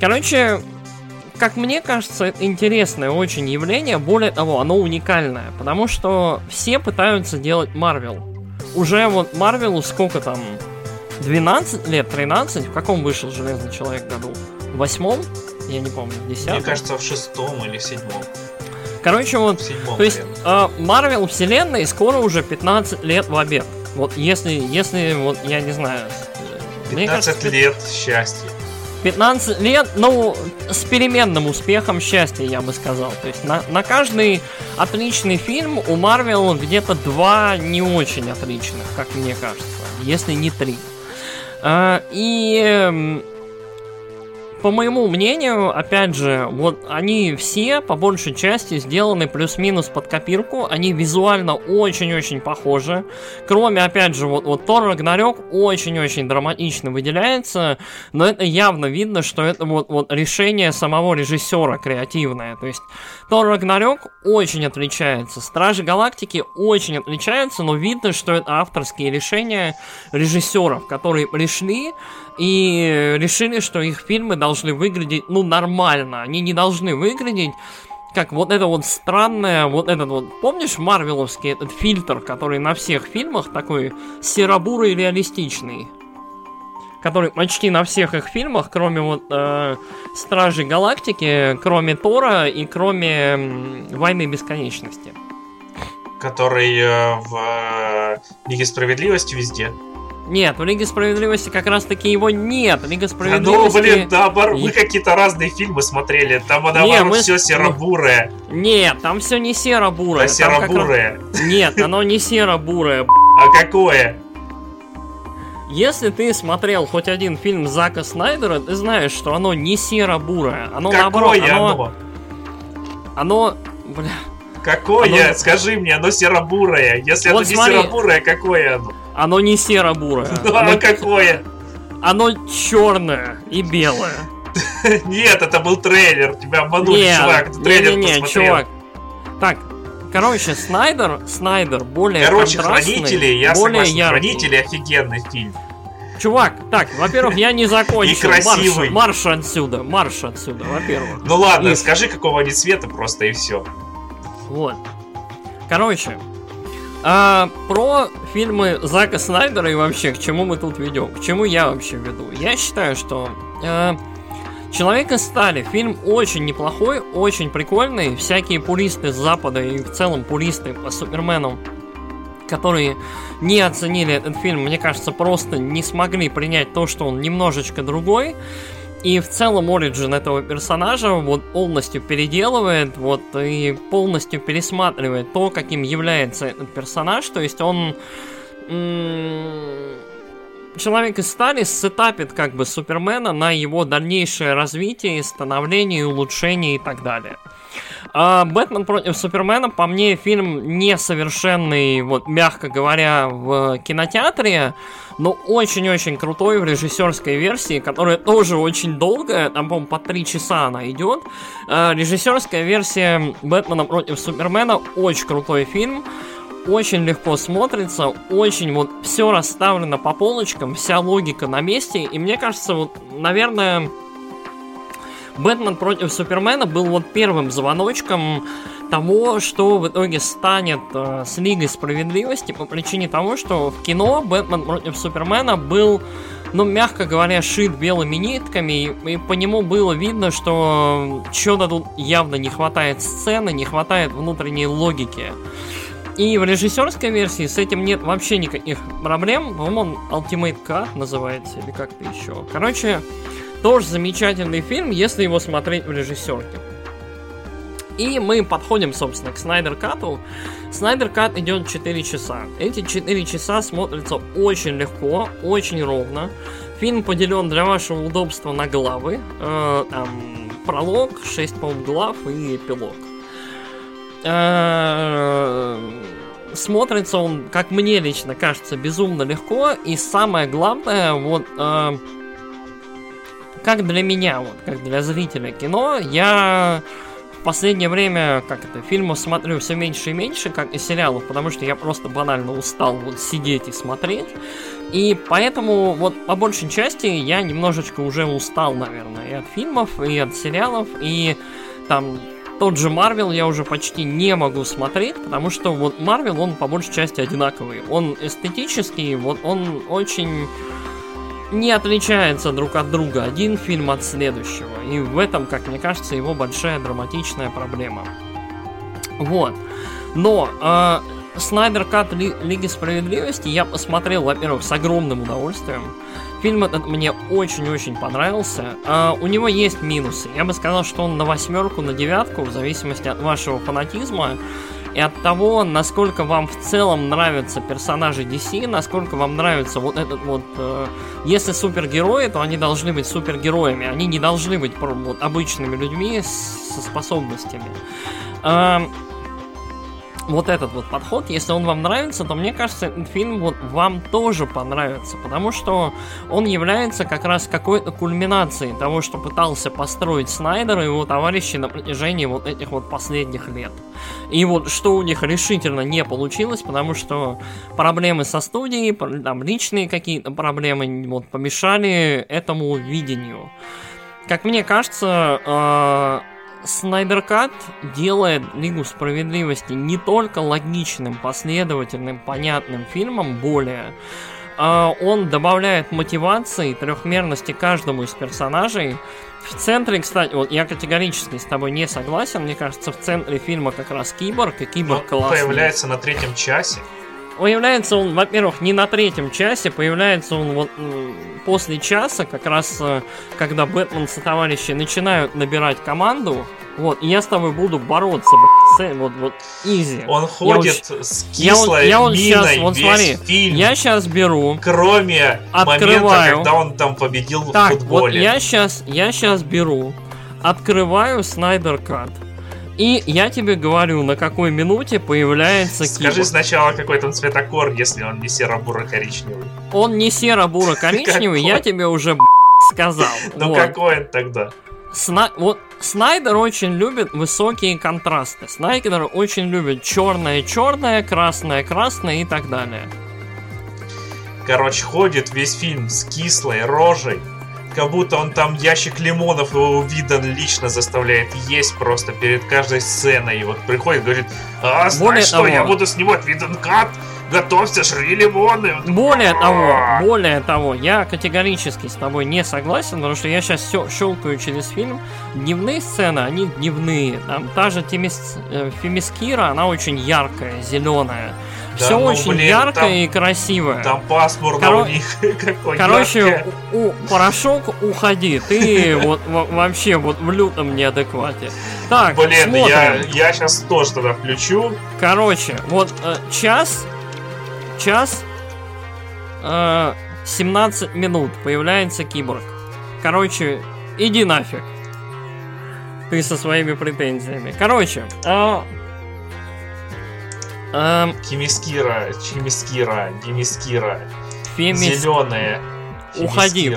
Короче, как мне кажется, это интересное очень явление, более того, оно уникальное, потому что все пытаются делать Марвел. Уже вот Марвелу сколько там, 12 лет, 13? В каком вышел Железный Человек году? В восьмом? Я не помню, в десятом? Мне кажется, в шестом или седьмом. Короче, вот, седьмом, то есть, Марвел э, вселенной скоро уже 15 лет в обед. Вот если, если, вот, я не знаю... 15 кажется, лет счастья. 15 лет, ну, с переменным успехом счастья, я бы сказал. То есть на, на каждый отличный фильм у Марвел где-то два не очень отличных, как мне кажется, если не три. А, и по моему мнению, опять же, вот они все по большей части сделаны плюс-минус под копирку, они визуально очень-очень похожи. Кроме, опять же, вот, вот Тор Рагнарёк очень-очень драматично выделяется, но это явно видно, что это вот, вот решение самого режиссера креативное. То есть Тор Рагнарёк очень отличается, Стражи Галактики очень отличаются, но видно, что это авторские решения режиссеров, которые пришли и решили, что их фильмы должны выглядеть, ну, нормально. Они не должны выглядеть как вот это вот странное, вот этот вот, помнишь, марвеловский этот фильтр, который на всех фильмах такой серобурый реалистичный? Который почти на всех их фильмах, кроме вот э, Стражей Галактики, кроме Тора и кроме э, Войны Бесконечности. Который э, в э, Лиге Справедливости везде. Нет, в Лиге Справедливости как раз таки его нет. Лига Справедливости... Ну, блин, наоборот, мы какие-то разные фильмы смотрели. Там, наоборот, мы... все серо-бурое. Нет, там все не серо-бурое. А серо-бурое? Раз... Нет, оно не серо-бурое. А какое? Если ты смотрел хоть один фильм Зака Снайдера, ты знаешь, что оно не серо-бурое. Оно Какое наоборот, оно? Оно, оно бля... Какое? Оно... Скажи мне, оно серо-бурое. Если вот оно не серо-бурое, какое оно? Оно не серо-бурое. Ну, оно какое? Оно черное и белое. Нет, это был трейлер. Тебя обманули, Нет, чувак. Ты трейлер не, не, не, чувак. Так, короче, Снайдер, Снайдер более Короче, Хранители, я более согласен, яркий. Хранители офигенный фильм. Чувак, так, во-первых, я не закончил. И красивый. Марш, марш отсюда, марш отсюда, во-первых. Ну ладно, и... скажи, какого они цвета просто, и все. Вот. Короче, а, про фильмы Зака Снайдера и вообще, к чему мы тут ведем, к чему я вообще веду. Я считаю, что э, Человек из стали. Фильм очень неплохой, очень прикольный. Всякие пуристы с Запада и в целом пуристы по Супермену, которые не оценили этот фильм, мне кажется, просто не смогли принять то, что он немножечко другой. И в целом Ориджин этого персонажа вот полностью переделывает, вот и полностью пересматривает то, каким является этот персонаж. То есть он Человек из стали сетапит как бы Супермена на его дальнейшее развитие, становление, улучшение и так далее. А Бэтмен против Супермена, по мне, фильм несовершенный, вот, мягко говоря, в кинотеатре, но очень-очень крутой в режиссерской версии, которая тоже очень долгая, там, по-моему, по три часа она идет. А, режиссерская версия Бэтмена против Супермена очень крутой фильм очень легко смотрится, очень вот все расставлено по полочкам, вся логика на месте, и мне кажется, вот, наверное, Бэтмен против Супермена был вот первым звоночком того, что в итоге станет э, с Лигой Справедливости по причине того, что в кино Бэтмен против Супермена был, ну, мягко говоря, шит белыми нитками, и, и по нему было видно, что чего-то тут явно не хватает сцены, не хватает внутренней логики. И в режиссерской версии с этим нет вообще никаких проблем. По-моему, он Ultimate Cut называется или как-то еще. Короче, тоже замечательный фильм, если его смотреть в режиссерке. И мы подходим, собственно, к Снайдер Кату. Снайдер Кат идет 4 часа. Эти 4 часа смотрятся очень легко, очень ровно. Фильм поделен для вашего удобства на главы. Э, там пролог, 6, по глав и эпилог. Э, смотрится он, как мне лично кажется, безумно легко. И самое главное, вот э, как для меня, вот, как для зрителя кино, я в последнее время, как это, фильмов смотрю все меньше и меньше, как и сериалов, потому что я просто банально устал вот сидеть и смотреть. И поэтому вот по большей части я немножечко уже устал, наверное, и от фильмов, и от сериалов, и там тот же Марвел я уже почти не могу смотреть, потому что вот Марвел, он по большей части одинаковый. Он эстетический, вот он очень не отличается друг от друга один фильм от следующего. И в этом, как мне кажется, его большая драматичная проблема. Вот. Но э, Снайдер Кат Ли- Лиги Справедливости я посмотрел, во-первых, с огромным удовольствием. Фильм этот мне очень-очень понравился. А, у него есть минусы. Я бы сказал, что он на восьмерку, на девятку, в зависимости от вашего фанатизма и от того, насколько вам в целом нравятся персонажи DC, насколько вам нравится вот этот вот... Э, если супергерои, то они должны быть супергероями, они не должны быть вот, обычными людьми со способностями. Э, вот этот вот подход, если он вам нравится, то мне кажется, этот фильм вот вам тоже понравится, потому что он является как раз какой-то кульминацией того, что пытался построить Снайдер и его товарищи на протяжении вот этих вот последних лет. И вот что у них решительно не получилось, потому что проблемы со студией, там личные какие-то проблемы вот помешали этому видению. Как мне кажется, э Снайдер Кат делает Лигу Справедливости не только логичным, последовательным, понятным фильмом, более, а он добавляет мотивации, трехмерности каждому из персонажей. В центре, кстати, вот я категорически с тобой не согласен, мне кажется, в центре фильма как раз Киборг, и Киборг классный. появляется на третьем часе. Появляется он, во-первых, не на третьем часе, появляется он вот после часа, как раз э, когда Бэтмен со товарищи начинают набирать команду. Вот, и я с тобой буду бороться, блядь, вот, вот, изи. Он ходит я с кислой я, он, я он миной сейчас, вот весь смотри, фильм. я сейчас беру, Кроме Открываю. момента, когда он там победил так, в футболе. вот я сейчас, я сейчас беру, открываю Снайдер Кат. И я тебе говорю, на какой минуте появляется Скажи Киборг. сначала, какой там цветокор, если он не серо-буро-коричневый. Он не серо-буро-коричневый, я тебе уже сказал. Ну какой он тогда? Сна- Вот Снайдер очень любит высокие контрасты. Снайдер очень любит черное черное, красное красное и так далее. Короче, ходит весь фильм с кислой рожей. Как будто он там ящик лимонов его видан лично заставляет есть просто перед каждой сценой. И вот приходит, говорит, а, знаешь Более что, того- я буду снимать видан кат, готовься, жри лимоны. Более того, «А». более того, я категорически с тобой не согласен, потому что я сейчас все щелкаю через фильм. Дневные сцены, они дневные. Там та же Тимис, э, Фемискира, она очень яркая, зеленая. Да Все ну, очень блин, яркое там- и красивое. Там пасмурно Коро- у них. Какой Короче, у, порошок, уходи. Ты вот во- вообще вот в лютом неадеквате. Так, Блин, смотрим. я, я сейчас тоже тогда включу. Короче, вот э, час, час, э, 17 минут появляется киборг. Короче, иди нафиг. Ты со своими претензиями. Короче, а, эм, Кимискира, Чимискира, Демискира. Фемис- Зеленая. Уходи.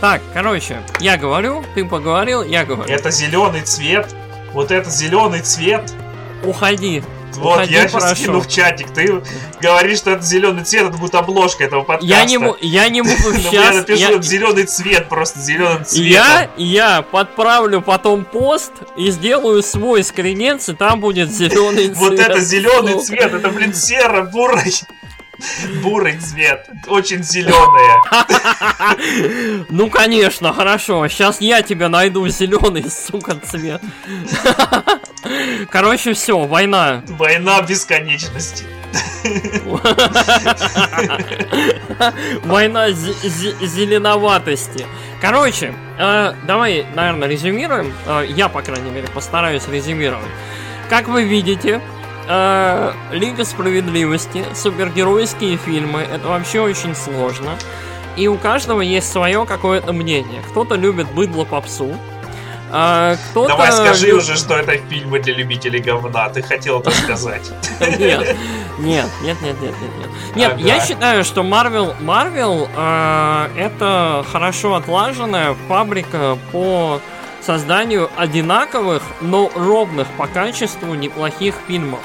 Так, короче, я говорю, ты поговорил, я говорю. Это зеленый цвет. Вот это зеленый цвет. Уходи. Вот, Уходи, я сейчас порошок. скину в чатик. Ты говоришь, что это зеленый цвет, это будет обложка этого подкаста. Я не, я не могу Ну, я сейчас. напишу зеленый цвет, просто зеленым цветом. Я, я подправлю потом пост и сделаю свой скринец, и там будет зеленый цвет. Вот это зеленый цвет, это, блин, серо-бурый. Бурый цвет, очень зеленые. Ну, конечно, хорошо. Сейчас я тебе найду зеленый, сука, цвет. Короче, все, война. Война бесконечности. Война зеленоватости. Короче, э, давай, наверное, резюмируем. Э, я, по крайней мере, постараюсь резюмировать. Как вы видите, э, Лига справедливости, супергеройские фильмы, это вообще очень сложно. И у каждого есть свое какое-то мнение. Кто-то любит быдло попсу, а, Давай скажи уже, что это фильмы для любителей говна. Ты хотел это сказать. Нет, нет, нет, нет, нет, нет, нет. Нет, я считаю, что Marvel, Marvel э, это хорошо отлаженная фабрика по созданию одинаковых, но ровных по качеству неплохих фильмов.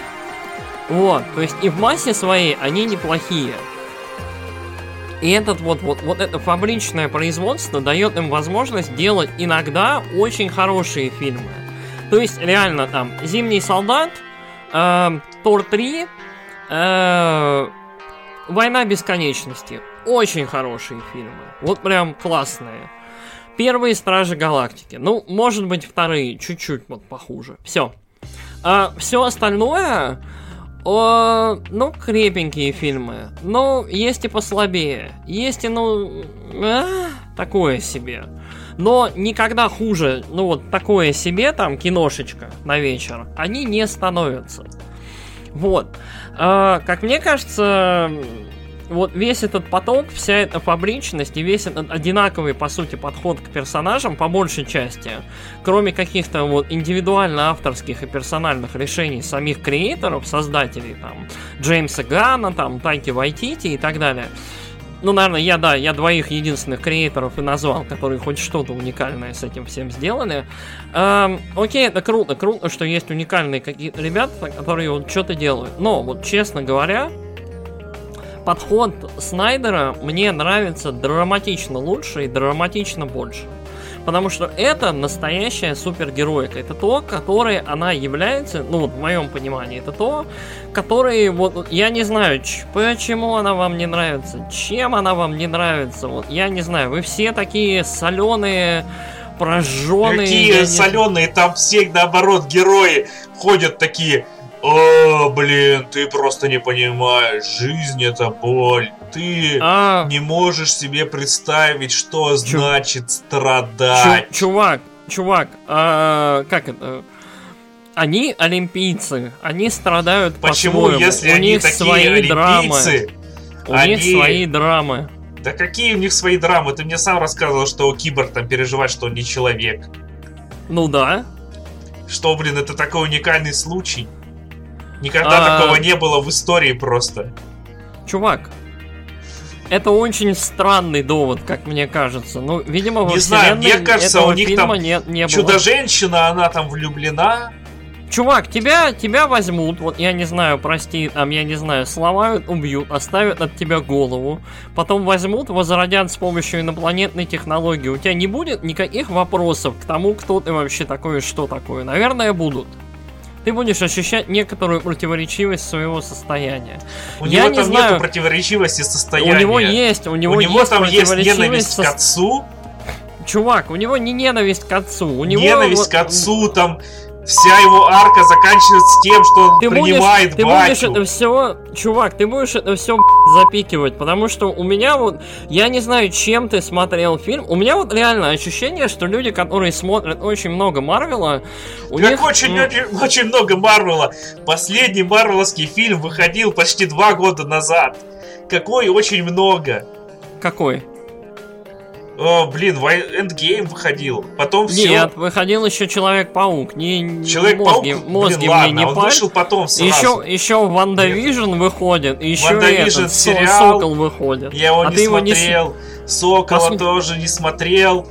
Вот, то есть и в массе своей они неплохие. И этот вот, вот, вот это фабричное производство дает им возможность делать иногда очень хорошие фильмы. То есть, реально, там, Зимний солдат, э, Тор 3, э, Война бесконечности. Очень хорошие фильмы. Вот прям классные. Первые Стражи Галактики. Ну, может быть, вторые чуть-чуть вот похуже. Все. А все остальное о, ну, крепенькие фильмы. Ну, есть и послабее. Есть и, ну, а, такое себе. Но никогда хуже, ну вот такое себе, там, киношечка на вечер, они не становятся. Вот. А, как мне кажется, вот весь этот поток, вся эта фабричность и весь этот одинаковый, по сути, подход к персонажам, по большей части, кроме каких-то вот индивидуально авторских и персональных решений самих креаторов, создателей, там, Джеймса Гана, там, Тайки Вайтити и так далее, ну, наверное, я, да, я двоих единственных креаторов и назвал, которые хоть что-то уникальное с этим всем сделали. Эм, окей, это круто, круто, что есть уникальные какие-то ребята, которые вот что-то делают. Но, вот честно говоря, подход Снайдера мне нравится драматично лучше и драматично больше. Потому что это настоящая супергероика. Это то, которое она является, ну вот в моем понимании, это то, которое, вот, я не знаю, почему она вам не нравится, чем она вам не нравится, вот, я не знаю, вы все такие соленые, прожженные. Какие соленые, там все, наоборот, герои ходят такие, о, блин, ты просто не понимаешь, жизнь это боль. Ты а... не можешь себе представить, что Чу... значит страдать. Чу чувак, чувак, а, как это? Они олимпийцы, они страдают Почему, если у они них такие свои олимпийцы, драмы. У они... них свои драмы. Да какие у них свои драмы? Ты мне сам рассказывал, что Киборг там переживает, что он не человек. Ну да. Что, блин, это такой уникальный случай. Никогда а... такого не было в истории просто. Чувак, это очень странный довод, как мне кажется. Ну, видимо, во Не знаю, мне кажется, у них там не, не чудо-женщина, она там влюблена. Чувак, тебя, тебя возьмут, вот я не знаю, прости, там, я не знаю, сломают, убьют, оставят от тебя голову, потом возьмут, возродят с помощью инопланетной технологии. У тебя не будет никаких вопросов к тому, кто ты вообще такой и что такое. Наверное, будут ты будешь ощущать некоторую противоречивость своего состояния. У Я него не там знаю, нету противоречивости состояния. У него есть, у него, у него есть там есть ненависть со... к отцу. Чувак, у него не ненависть к отцу, у него ненависть вот... к отцу, там Вся его арка заканчивается тем, что он ты принимает будешь, Ты будешь это все, чувак, ты будешь это все запикивать, потому что у меня вот, я не знаю, чем ты смотрел фильм, у меня вот реально ощущение, что люди, которые смотрят очень много Марвела, у как них... очень, очень, очень много Марвела. Последний марвеловский фильм выходил почти два года назад. Какой очень много. Какой? О, блин, Endgame выходил. Потом все. Нет, выходил еще Человек-паук. Не, Человек-паук, мозги, мозги блин, ладно, не он паль. вышел потом сразу. Еще, еще WandaVision выходит, еще Ванда этот, сериал, Сокол выходит. Я его а не смотрел. Не... Сокола Посм... тоже не смотрел.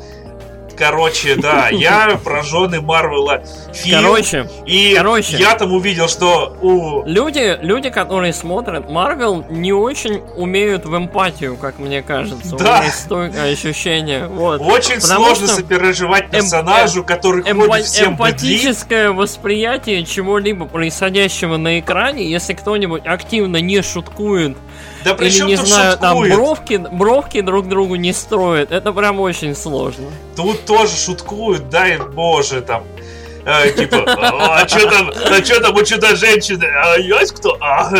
Короче, да, я прожженный Марвела фильм. Короче, и короче, я там увидел, что у... Люди, люди, которые смотрят Марвел, не очень умеют в эмпатию, как мне кажется. Да. У меня есть стойкое ощущение. Вот. Очень Потому сложно что сопереживать персонажу, эм, который эм, ходит всем Эмпатическое быдлит. восприятие чего-либо происходящего на экране, если кто-нибудь активно не шуткует да Или, не знаю, шуткует? там бровки, бровки друг другу не строят. Это прям очень сложно. Тут тоже шуткуют, дай боже, там. Э, типа, а что там, а что там у чудо-женщины? А есть кто? А,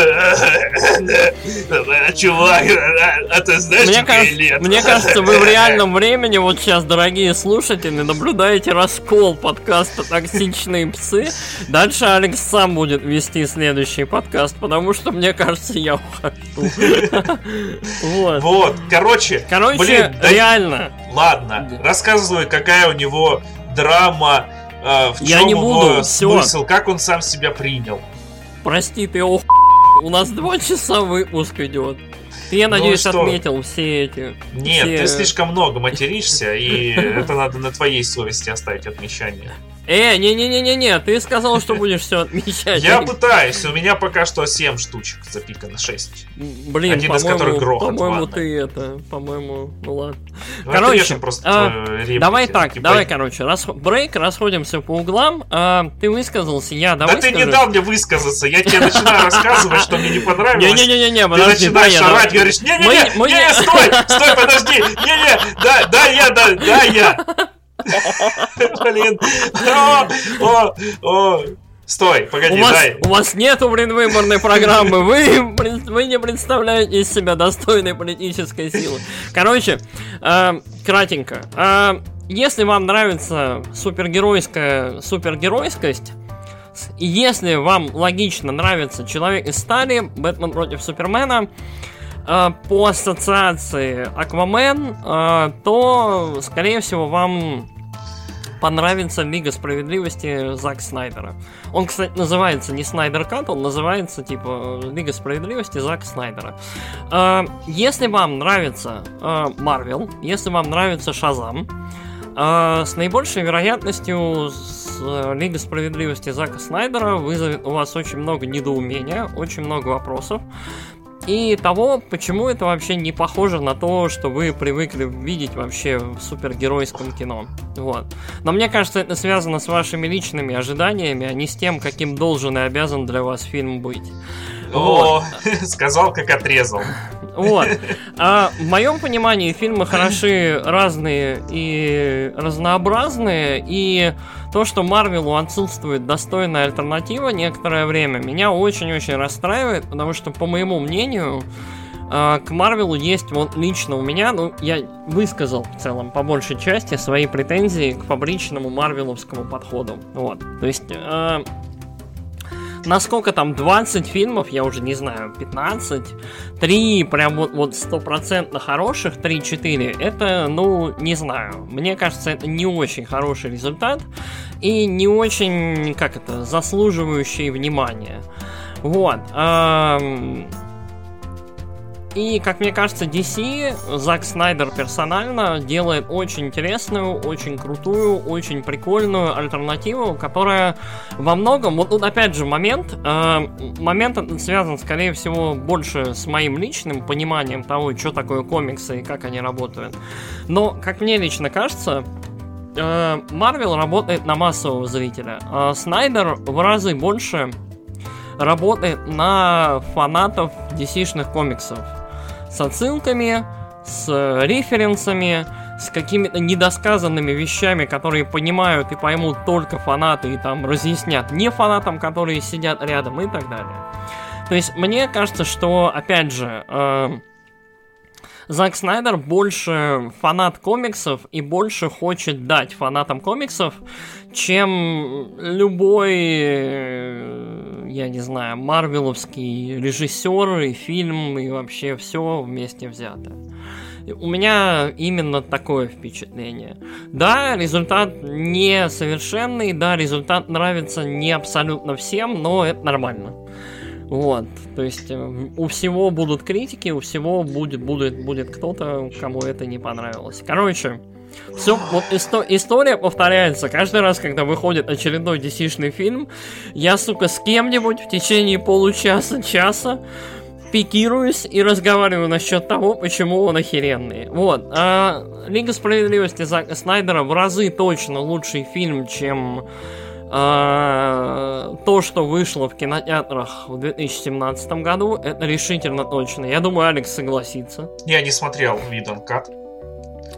чувак, а ты знаешь, мне, кажется, мне кажется, вы в реальном времени, вот сейчас, дорогие слушатели, наблюдаете раскол подкаста «Токсичные псы». Дальше Алекс сам будет вести следующий подкаст, потому что, мне кажется, я ухожу. Вот. Вот, короче, короче, реально. Ладно, рассказывай, какая у него драма, э, в я чем не буду, его смысл, все. как он сам себя принял. Прости, ты ох... У нас два часа выпуск идет. Ты, я ну надеюсь, ну, отметил все эти... Нет, все... ты слишком много материшься, и это надо на твоей совести оставить отмечание. Э, не-не-не-не-не, ты сказал, что будешь все отмечать. Я пытаюсь, у меня пока что 7 штучек запикано, 6. Блин, Один из которых грохот. По-моему, ты это, по-моему, ну ладно. Ну, короче, просто а, давай так, типа... давай, короче, брейк, расходимся по углам. А, ты высказался, я давай. Да ты не дал мне высказаться, я тебе начинаю рассказывать, что мне не понравилось. Не-не-не-не, подожди, Ты начинаешь шарать, говоришь, не-не-не, стой, стой, подожди, не-не, да, да, я, да, да, я. Блин. О, о, Стой, погоди, у вас, дай. У вас нету, блин, выборной программы. Вы, вы не представляете из себя достойной политической силы. Короче, э, кратенько. Э, если вам нравится супергеройская супергеройскость, если вам логично нравится Человек из стали, Бэтмен против Супермена, э, по ассоциации Аквамен, э, то, скорее всего, вам понравится Лига Справедливости Зак Снайдера. Он, кстати, называется не Снайдер Кат, он называется типа Лига Справедливости Зак Снайдера. Э, если вам нравится Марвел, э, если вам нравится Шазам, э, с наибольшей вероятностью с Лига Справедливости Зака Снайдера вызовет у вас очень много недоумения, очень много вопросов и того, почему это вообще не похоже на то, что вы привыкли видеть вообще в супергеройском кино. Вот. Но мне кажется, это связано с вашими личными ожиданиями, а не с тем, каким должен и обязан для вас фильм быть. О, вот. сказал, как отрезал. Вот. А в моем понимании фильмы хороши разные и разнообразные, и то, что Марвелу отсутствует достойная альтернатива некоторое время, меня очень-очень расстраивает, потому что, по моему мнению, а, к Марвелу есть вот лично у меня, ну, я высказал в целом по большей части свои претензии к фабричному марвеловскому подходу. Вот. То есть, э, насколько там 20 фильмов, я уже не знаю, 15, 3 прям вот, вот стопроцентно хороших, 3-4, это, ну, не знаю. Мне кажется, это не очень хороший результат и не очень, как это, заслуживающий внимания. Вот. Эм, и, как мне кажется, DC, Зак Снайдер персонально делает очень интересную, очень крутую, очень прикольную альтернативу, которая во многом, вот тут опять же момент, э, момент связан, скорее всего, больше с моим личным пониманием того, что такое комиксы и как они работают. Но, как мне лично кажется, Марвел э, работает на массового зрителя. А Снайдер в разы больше работает на фанатов DC-шных комиксов с отсылками, с референсами, с какими-то недосказанными вещами, которые понимают и поймут только фанаты и там разъяснят не фанатам, которые сидят рядом и так далее. То есть мне кажется, что, опять же, э, Зак Снайдер больше фанат комиксов и больше хочет дать фанатам комиксов, чем любой, э, я не знаю, марвеловский режиссер и фильм и вообще все вместе взято. У меня именно такое впечатление. Да, результат не совершенный, да, результат нравится не абсолютно всем, но это нормально. Вот, то есть э, у всего будут критики, у всего будет, будет, будет кто-то, кому это не понравилось. Короче, все, вот исто- история повторяется. Каждый раз, когда выходит очередной DC-шный фильм, я, сука, с кем-нибудь в течение получаса, часа пикируюсь и разговариваю насчет того, почему он охеренный. Вот. А Лига справедливости Зака Снайдера в разы точно лучший фильм, чем а, то, что вышло в кинотеатрах в 2017 году, это решительно точно. Я думаю, Алекс согласится. Я не смотрел Видон Кат.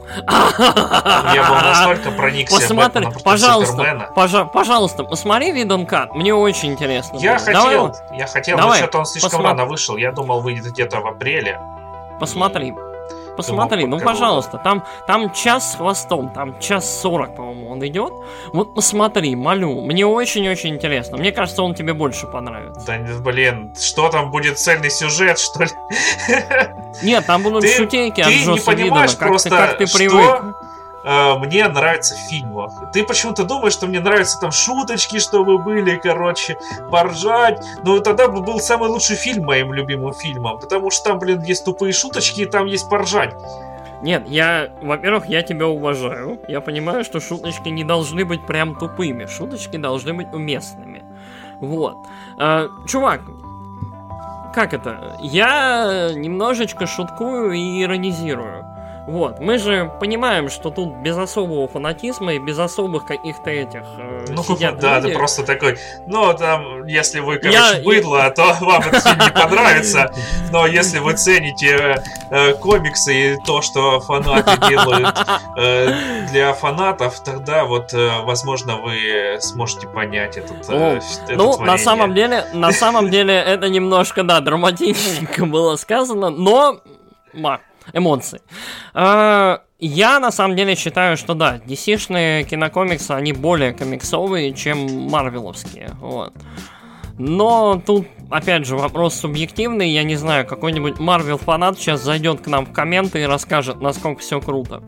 Я был настолько проникся Посмотри, против пожалуйста, пожа- пожалуйста, посмотри Видон Кат, мне очень интересно. Я было. Давай хотел, я хотел, Давай, но что-то он слишком посмотри. рано вышел. Я думал, выйдет где-то в апреле. Посмотри. Посмотри, ну пожалуйста, там, там час с хвостом, там час сорок, по-моему, он идет. Вот посмотри, молю, мне очень-очень интересно. Мне кажется, он тебе больше понравится. Да, не- блин, что там будет цельный сюжет, что ли? Нет, там будут Ты- шутейки от Ты не Джосса Видона, понимаешь как, просто, ты, как ты что привык. э, мне нравится в фильмах. Ты почему-то думаешь, что мне нравятся там шуточки, чтобы были, короче, поржать. Ну, тогда бы был самый лучший фильм моим любимым фильмом, потому что там, блин, есть тупые шуточки, и там есть поржать. Нет, я, во-первых, я тебя уважаю. Я понимаю, что шуточки не должны быть прям тупыми. Шуточки должны быть уместными. Вот. А, чувак, как это? Я немножечко шуткую и иронизирую. Вот, мы же понимаем, что тут без особого фанатизма и без особых каких-то этих э, Ну, сидят да, люди. ты просто такой, ну, там, если вы, короче, Я- быдло, то вам этот фильм не понравится. Но если вы цените э, комиксы и то, что фанаты делают э, для фанатов, тогда вот, э, возможно, вы сможете понять этот, э, это Ну, на самом деле, на самом деле, это немножко, да, драматичненько было сказано, но ма, эмоции. А, Я на самом деле считаю, что да, DC-шные кинокомиксы, они более комиксовые, чем марвеловские. Вот. Но тут, опять же, вопрос субъективный. Я не знаю, какой-нибудь Марвел фанат сейчас зайдет к нам в комменты и расскажет, насколько все круто.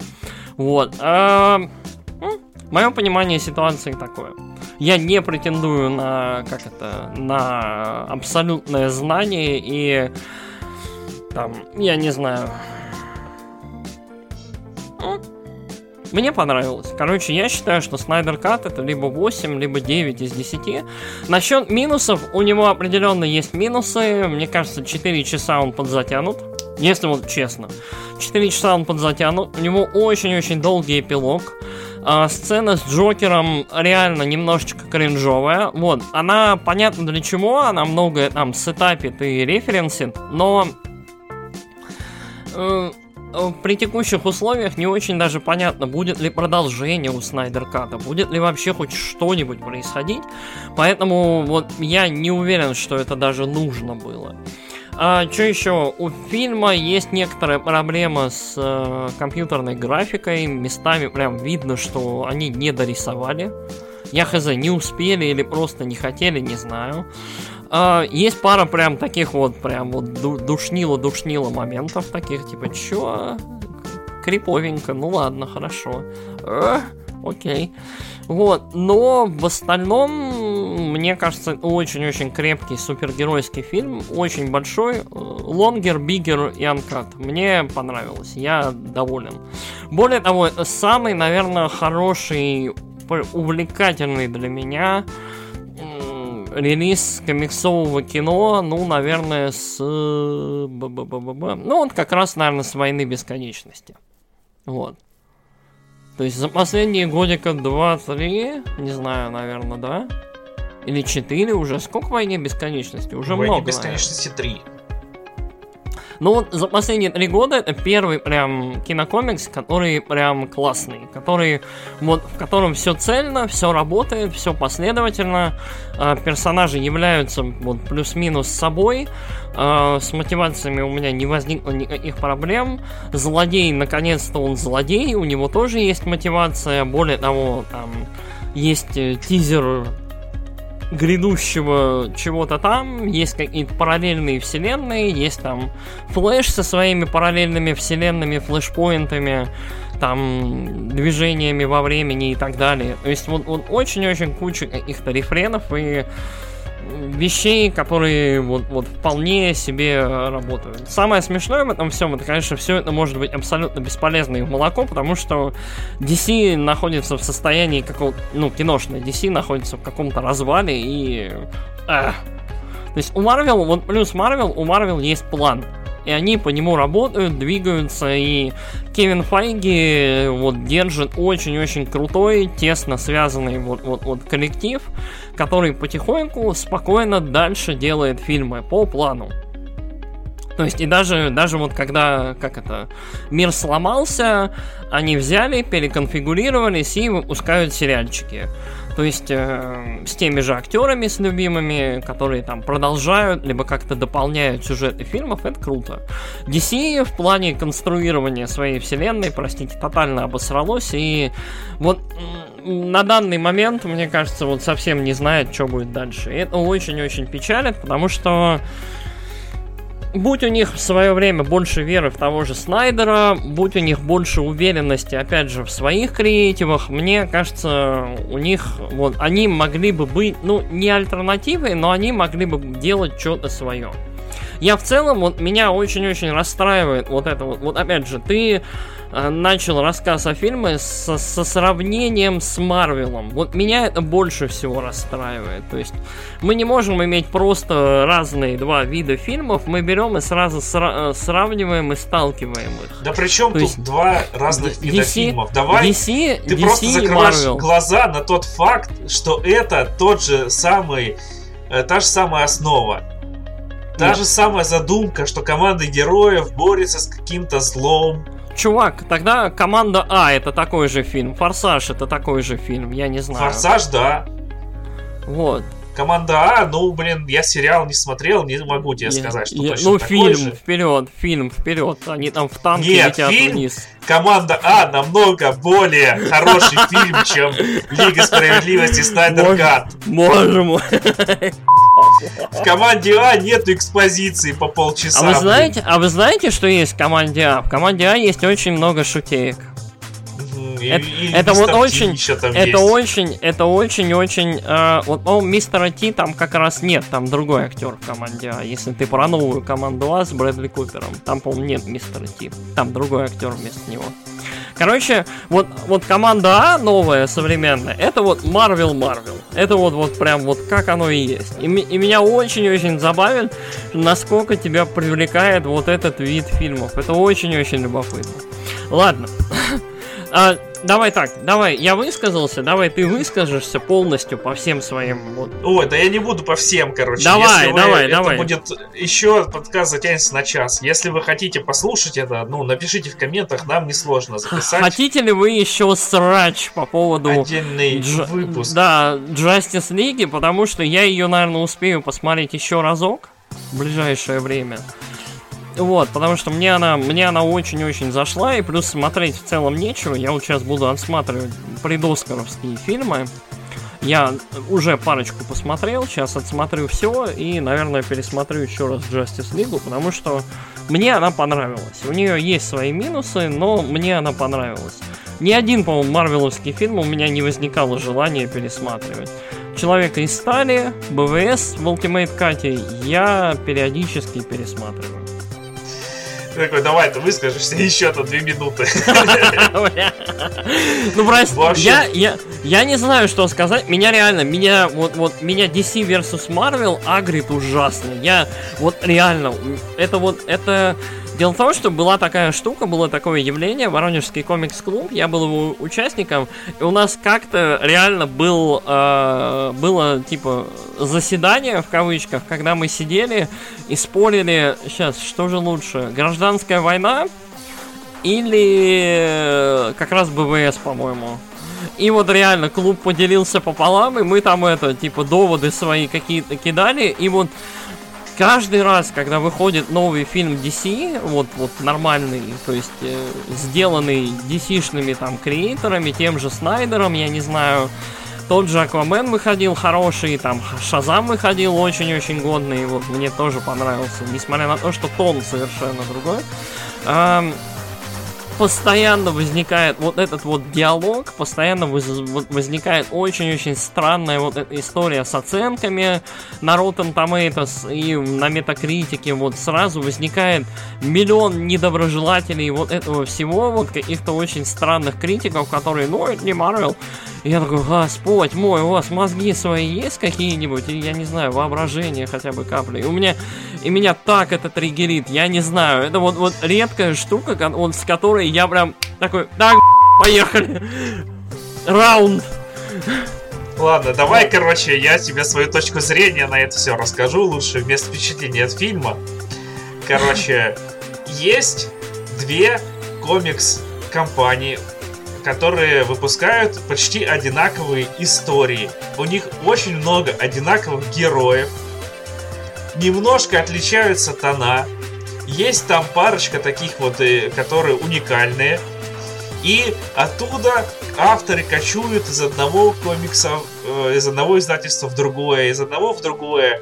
Вот. Мое понимание ситуации такое. Я не претендую на, как это, на абсолютное знание и там, я не знаю. Мне понравилось. Короче, я считаю, что Снайдер Кат это либо 8, либо 9 из 10. Насчет минусов, у него определенно есть минусы. Мне кажется, 4 часа он подзатянут. Если вот честно. 4 часа он подзатянут. У него очень-очень долгий эпилог. А, сцена с Джокером реально немножечко кринжовая. Вот, она понятно для чего, она многое там сетапит и референсит, но э, при текущих условиях не очень даже понятно, будет ли продолжение у Снайдер Ката, будет ли вообще хоть что-нибудь происходить. Поэтому вот я не уверен, что это даже нужно было. А что еще? У фильма есть некоторая проблема с э, компьютерной графикой. Местами прям видно, что они не дорисовали. Я хз, не успели или просто не хотели, не знаю. А, есть пара прям таких вот, прям вот ду- душнило-душнило моментов таких, типа, чё? Криповенько, ну ладно, хорошо. Э, окей. Вот, но в остальном, мне кажется, очень-очень крепкий супергеройский фильм, очень большой, лонгер, бигер и анкат. Мне понравилось, я доволен. Более того, самый, наверное, хороший, увлекательный для меня релиз комиксового кино, ну, наверное, с... э, б-б-б-б-б. Ну, вот как раз, наверное, с «Войны бесконечности». Вот. То есть за последние годика 2-3, не знаю, наверное, да? Или 4 уже. Сколько войне бесконечности? Уже «Войне много. бесконечности 3. Ну вот за последние три года это первый прям кинокомикс, который прям классный, который вот в котором все цельно, все работает, все последовательно, э, персонажи являются вот плюс-минус собой, э, с мотивациями у меня не возникло никаких проблем, злодей наконец-то он злодей, у него тоже есть мотивация, более того там есть э, тизер грядущего чего-то там, есть какие-то параллельные вселенные, есть там Флэш со своими параллельными вселенными, флешпоинтами, там, движениями во времени и так далее. То есть вот, вот очень-очень куча каких-то рефренов и вещей, которые вот, вот вполне себе работают. Самое смешное в этом всем, это, конечно, все это может быть абсолютно бесполезно и в молоко, потому что DC находится в состоянии какого ну, киношное DC находится в каком-то развале и... эх. То есть у Marvel, вот плюс Marvel, у Marvel есть план. И они по нему работают, двигаются, и Кевин Файги вот держит очень-очень крутой, тесно связанный вот, вот, вот коллектив, который потихоньку, спокойно дальше делает фильмы по плану. То есть и даже, даже вот когда, как это, мир сломался, они взяли, переконфигурировались и выпускают сериальчики. То есть э, с теми же актерами, с любимыми, которые там продолжают, либо как-то дополняют сюжеты фильмов, это круто. DC в плане конструирования своей вселенной, простите, тотально обосралось, и вот на данный момент, мне кажется, вот совсем не знает, что будет дальше. И это очень-очень печалит, потому что будь у них в свое время больше веры в того же Снайдера, будь у них больше уверенности, опять же, в своих креативах, мне кажется, у них, вот, они могли бы быть, ну, не альтернативой, но они могли бы делать что-то свое. Я в целом, вот, меня очень-очень расстраивает вот это вот, вот, опять же, ты начал рассказ о фильме со, со сравнением с Марвелом. Вот меня это больше всего расстраивает. То есть мы не можем иметь просто разные два вида фильмов, мы берем и сразу сра- э, сравниваем и сталкиваем их. Да при чем тут два разных вида DC, фильмов? Давай DC, ты DC просто закрываешь Marvel. глаза на тот факт, что это тот же самый, э, та же самая основа. Та Нет. же самая задумка, что команда героев борется с каким-то злом, чувак, тогда команда А это такой же фильм, Форсаж это такой же фильм, я не знаю. Форсаж, да. Вот. Команда А, ну, блин, я сериал не смотрел, не могу тебе сказать, что я, точно Ну, фильм, же. вперед, фильм, вперед. Они там в танке Нет, летят фильм, вниз. Команда А намного более хороший фильм, чем Лига справедливости Снайдер Кат. Боже мой. В команде А нет экспозиции по полчаса. А вы знаете, а вы знаете, что есть в команде А? В команде А есть очень много шутеек. Это, и это вот очень, это есть. очень, это очень, очень, э, вот, ну, мистера Ти там как раз нет, там другой актер в команде А. Если ты про новую команду А с Брэдли Купером, там, по-моему, нет мистера Ти, там другой актер вместо него. Короче, вот, вот команда А новая, современная, это вот Marvel Marvel. Это вот, вот прям вот как оно и есть. И, и меня очень-очень забавит, насколько тебя привлекает вот этот вид фильмов. Это очень-очень любопытно. Ладно. А, давай так, давай, я высказался, давай ты выскажешься полностью по всем своим вот. Ой, да я не буду по всем, короче. Давай, Если давай, вы, давай. Это будет еще подкаст затянется на час. Если вы хотите послушать это, ну напишите в комментах, нам несложно записать. Хотите ли вы еще срач по поводу отдельный Дж... выпуск? Да, Justice League, потому что я ее, наверное, успею посмотреть еще разок в ближайшее время. Вот, потому что мне она, мне она очень-очень зашла, и плюс смотреть в целом нечего. Я вот сейчас буду отсматривать предоскаровские фильмы. Я уже парочку посмотрел, сейчас отсмотрю все и, наверное, пересмотрю еще раз Justice League, потому что мне она понравилась. У нее есть свои минусы, но мне она понравилась. Ни один, по-моему, марвеловский фильм у меня не возникало желания пересматривать. Человека из стали, БВС в Ultimate Кате я периодически пересматриваю такой, давай ты выскажешься еще-то две минуты. Ну, прости, я, я, я не знаю, что сказать. Меня реально, меня, вот, вот, меня DC versus Marvel агрит ужасно. Я, вот, реально, это вот, это Дело в том, что была такая штука, было такое явление, Воронежский комикс-клуб, я был его участником, и у нас как-то реально был, э, было, типа, заседание, в кавычках, когда мы сидели и спорили, сейчас, что же лучше, гражданская война или как раз БВС, по-моему. И вот реально клуб поделился пополам, и мы там это, типа, доводы свои какие-то кидали, и вот каждый раз, когда выходит новый фильм DC, вот, вот нормальный, то есть э, сделанный DC-шными там креаторами, тем же Снайдером, я не знаю, тот же Аквамен выходил хороший, там Шазам выходил очень-очень годный, вот мне тоже понравился, несмотря на то, что тон совершенно другой. Эм, постоянно возникает вот этот вот диалог, постоянно возникает очень-очень странная вот эта история с оценками на Rotten Tomatoes и на Метакритике, вот сразу возникает миллион недоброжелателей вот этого всего, вот каких-то очень странных критиков, которые, ну, это не Марвел, я такой, Господь мой, у вас мозги свои есть какие-нибудь? Я не знаю, воображение хотя бы капли. И у меня, и меня так это триггерит, я не знаю. Это вот, вот редкая штука, вот, с которой я прям такой, так, поехали. Раунд. Ладно, давай, короче, я тебе свою точку зрения на это все расскажу. Лучше вместо впечатления от фильма. Короче, есть две комикс-компании, которые выпускают почти одинаковые истории. У них очень много одинаковых героев. Немножко отличаются тона. Есть там парочка таких вот, э, которые уникальные. И оттуда авторы кочуют из одного комикса, э, из одного издательства в другое, из одного в другое.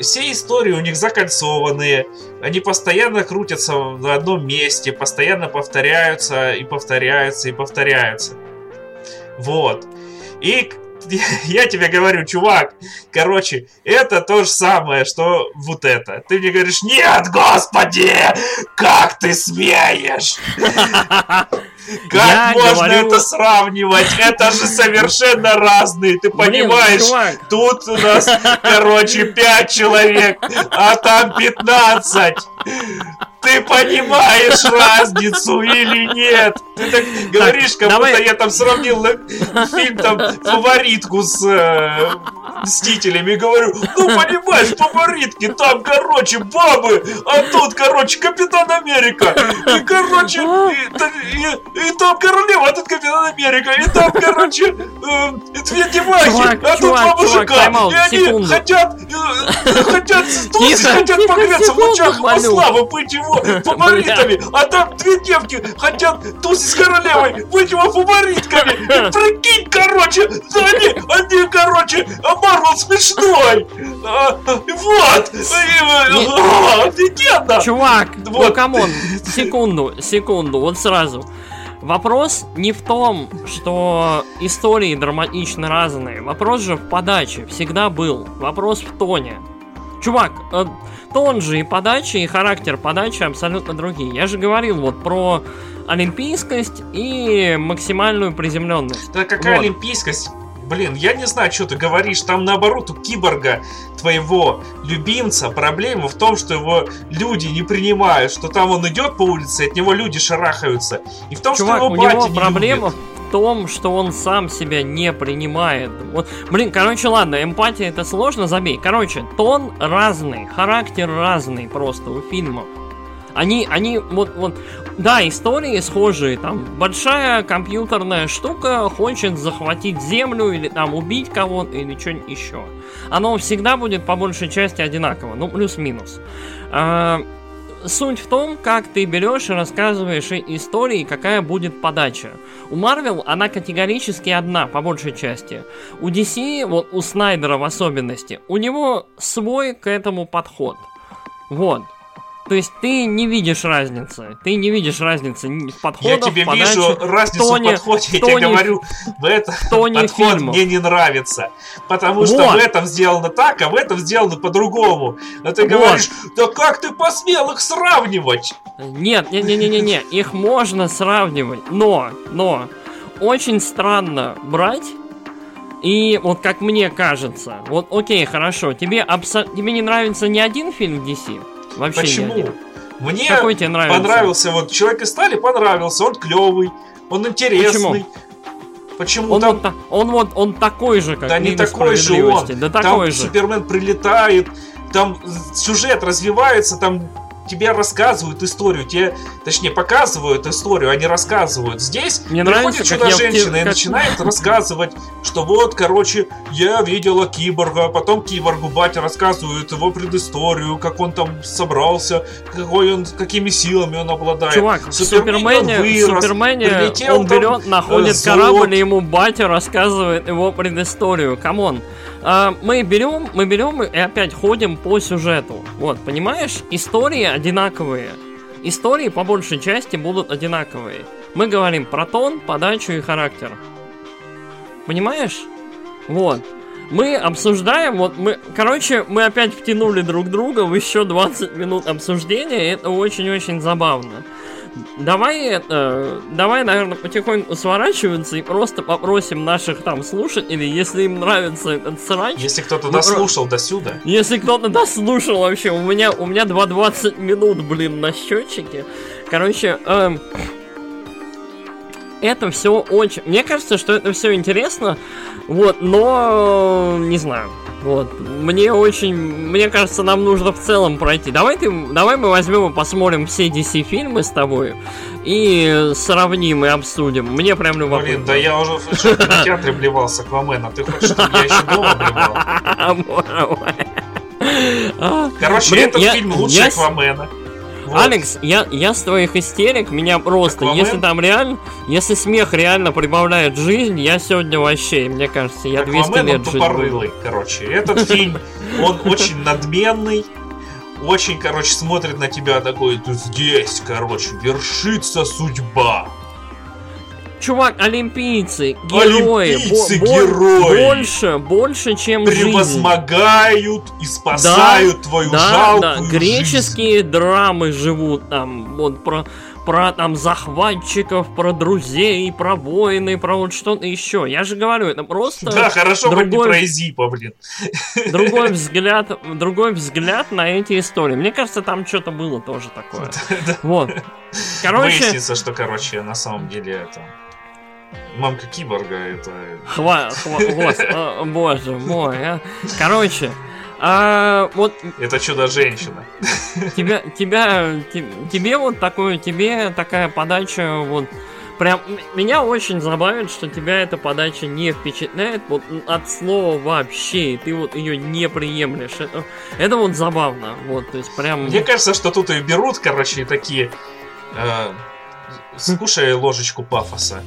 Все истории у них закольцованные, они постоянно крутятся на одном месте, постоянно повторяются и повторяются и повторяются. Вот. И я тебе говорю, чувак, короче, это то же самое, что вот это. Ты мне говоришь, нет, господи, как ты смеешь? Как Я можно говорю- это сравнивать? Это же совершенно разные, ты понимаешь? Тут у нас, короче, 5 человек, а там 15. Ты понимаешь разницу или нет? Ты так говоришь, как давай. будто я там сравнил э, фильм там фаворитку с э, Мстителями и говорю, ну понимаешь, фаворитки, там, короче, бабы, а тут, короче, Капитан Америка. И, короче, и, и- и там королева, а тут Капитан Америка. И там, короче, э, две девахи, Чувак, а тут чувак, два чувак, мужика. тайм-аут, и они секунду. хотят, э, хотят тусить, хотят погреться в лучах масла, быть его фаворитами. А там две девки хотят тусить с королевой, быть его фаворитками. И прикинь, короче, они, они, короче, Марвел смешной. А, Вот. А, Офигенно. Чувак, ну come on, секунду, секунду, вот сразу. Вопрос не в том, что истории драматично разные. Вопрос же в подаче всегда был. Вопрос в тоне. Чувак, э, тон же и подача, и характер подачи абсолютно другие. Я же говорил вот про олимпийскость и максимальную приземленность. Да какая Вот. олимпийскость? Блин, я не знаю, что ты говоришь. Там наоборот у киборга, твоего любимца, проблема в том, что его люди не принимают, что там он идет по улице, от него люди шарахаются. И в том, Чувак, что у его батя него не проблема любит. в том, что он сам себя не принимает. Вот, блин, короче, ладно, эмпатия это сложно, забей. Короче, тон разный, характер разный просто у фильмов. Они, они, вот, вот, да, истории схожие, там, большая компьютерная штука хочет захватить землю или там убить кого-то или что-нибудь еще. Оно всегда будет по большей части одинаково, ну, плюс-минус. А, суть в том, как ты берешь и рассказываешь истории, какая будет подача. У Марвел она категорически одна, по большей части. У DC, вот у Снайдера в особенности, у него свой к этому подход. Вот. То есть ты не видишь разницы. Ты не видишь разницы ни в Я подходах, тебе подаче, вижу разницу тоне- в подходе, я тоне- тебе говорю, в этом тоне подход фильмов. мне не нравится. Потому что Вот. в этом сделано так, а в этом сделано по-другому. А ты Вот. говоришь, да как ты посмел их сравнивать? Нет, не, не, не, не, не, их можно сравнивать, но, но очень странно брать. И вот как мне кажется, вот окей, хорошо, тебе абсо... тебе не нравится ни один фильм DC? Вообще Почему? один. Мне Какой тебе нравится? понравился, вот Человек из стали понравился, он клевый, он интересный. Почему, Он там вот, он вот, он такой же, как Да не такой же он. Да там такой же. Супермен прилетает, там сюжет развивается, там тебе рассказывают историю, тебе, точнее, показывают историю, а не рассказывают. Здесь Мне приходит нравится, я в те- чудо-женщина и начинает рассказывать, что вот, короче, я видела киборга, потом киборгу батя рассказывает его предысторию, как он там собрался, какой он, какими силами он обладает. Чувак, в Супермене он в вырос, Супермене он там, берет, находит зод. корабль, и ему батя рассказывает его предысторию. Come on. А, мы берем, мы берем и опять ходим по сюжету. Вот, понимаешь? Истории одинаковые. Истории по большей части будут одинаковые. Мы говорим про тон, подачу и характер. Понимаешь? Вот. Мы обсуждаем, вот мы, короче, мы опять втянули друг друга в еще 20 минут обсуждения, и это очень-очень забавно. Давай это, давай, наверное, потихоньку сворачиваться и просто попросим наших там слушателей, если им нравится этот срач. Если кто-то Ну, про- дослушал до сюда, Если кто-то дослушал вообще, у меня, у меня 2.20 минут, блин, на счетчике. Короче, эм, это все очень... Мне кажется, что это все интересно, вот, но не знаю. Вот, мне очень, мне кажется, нам нужно в целом пройти. Давай ты, давай мы возьмем и посмотрим все DC фильмы с тобой и сравним и обсудим. Мне прям любопытно. Блин, да я уже в кинотеатре блевал с Аквамена. Ты хочешь, чтобы я еще дома блевал? Короче, этот фильм лучше Аквамена. Вот. Алекс, я, я с твоих истерик, меня просто, Аквамен? если там реально, если смех реально прибавляет жизнь, я сегодня вообще, мне кажется, я Аквамен, 200 лет жить буду. короче. Этот фильм, он очень надменный, очень, короче, смотрит на тебя такой, ты здесь, короче, вершится судьба. Чувак, олимпийцы, герои, олимпийцы, бо- герои. больше, больше, чем Превозмогают жизнь. и спасают да, твою да, жалкую да. Греческие жизнь. драмы живут там, вот про про там захватчиков, про друзей, про войны, про вот что-то еще. Я же говорю, это просто... Да, хорошо, другой, не про Эзипа, блин. Другой взгляд, другой взгляд на эти истории. Мне кажется, там что-то было тоже такое. Вот. Короче... Выяснится, что, короче, на самом деле это... Мамка киборга это... Хва, хва, гос, боже мой, а. Короче, а, вот... Это чудо-женщина. Тебя, тебя, тебе вот такое, тебе такая подача, вот, прям, меня очень забавит, что тебя эта подача не впечатляет, вот, от слова вообще, и ты вот ее не приемлешь. Это, это вот забавно, вот, то есть прям... Мне кажется, что тут и берут, короче, такие... Э, скушай ложечку пафоса.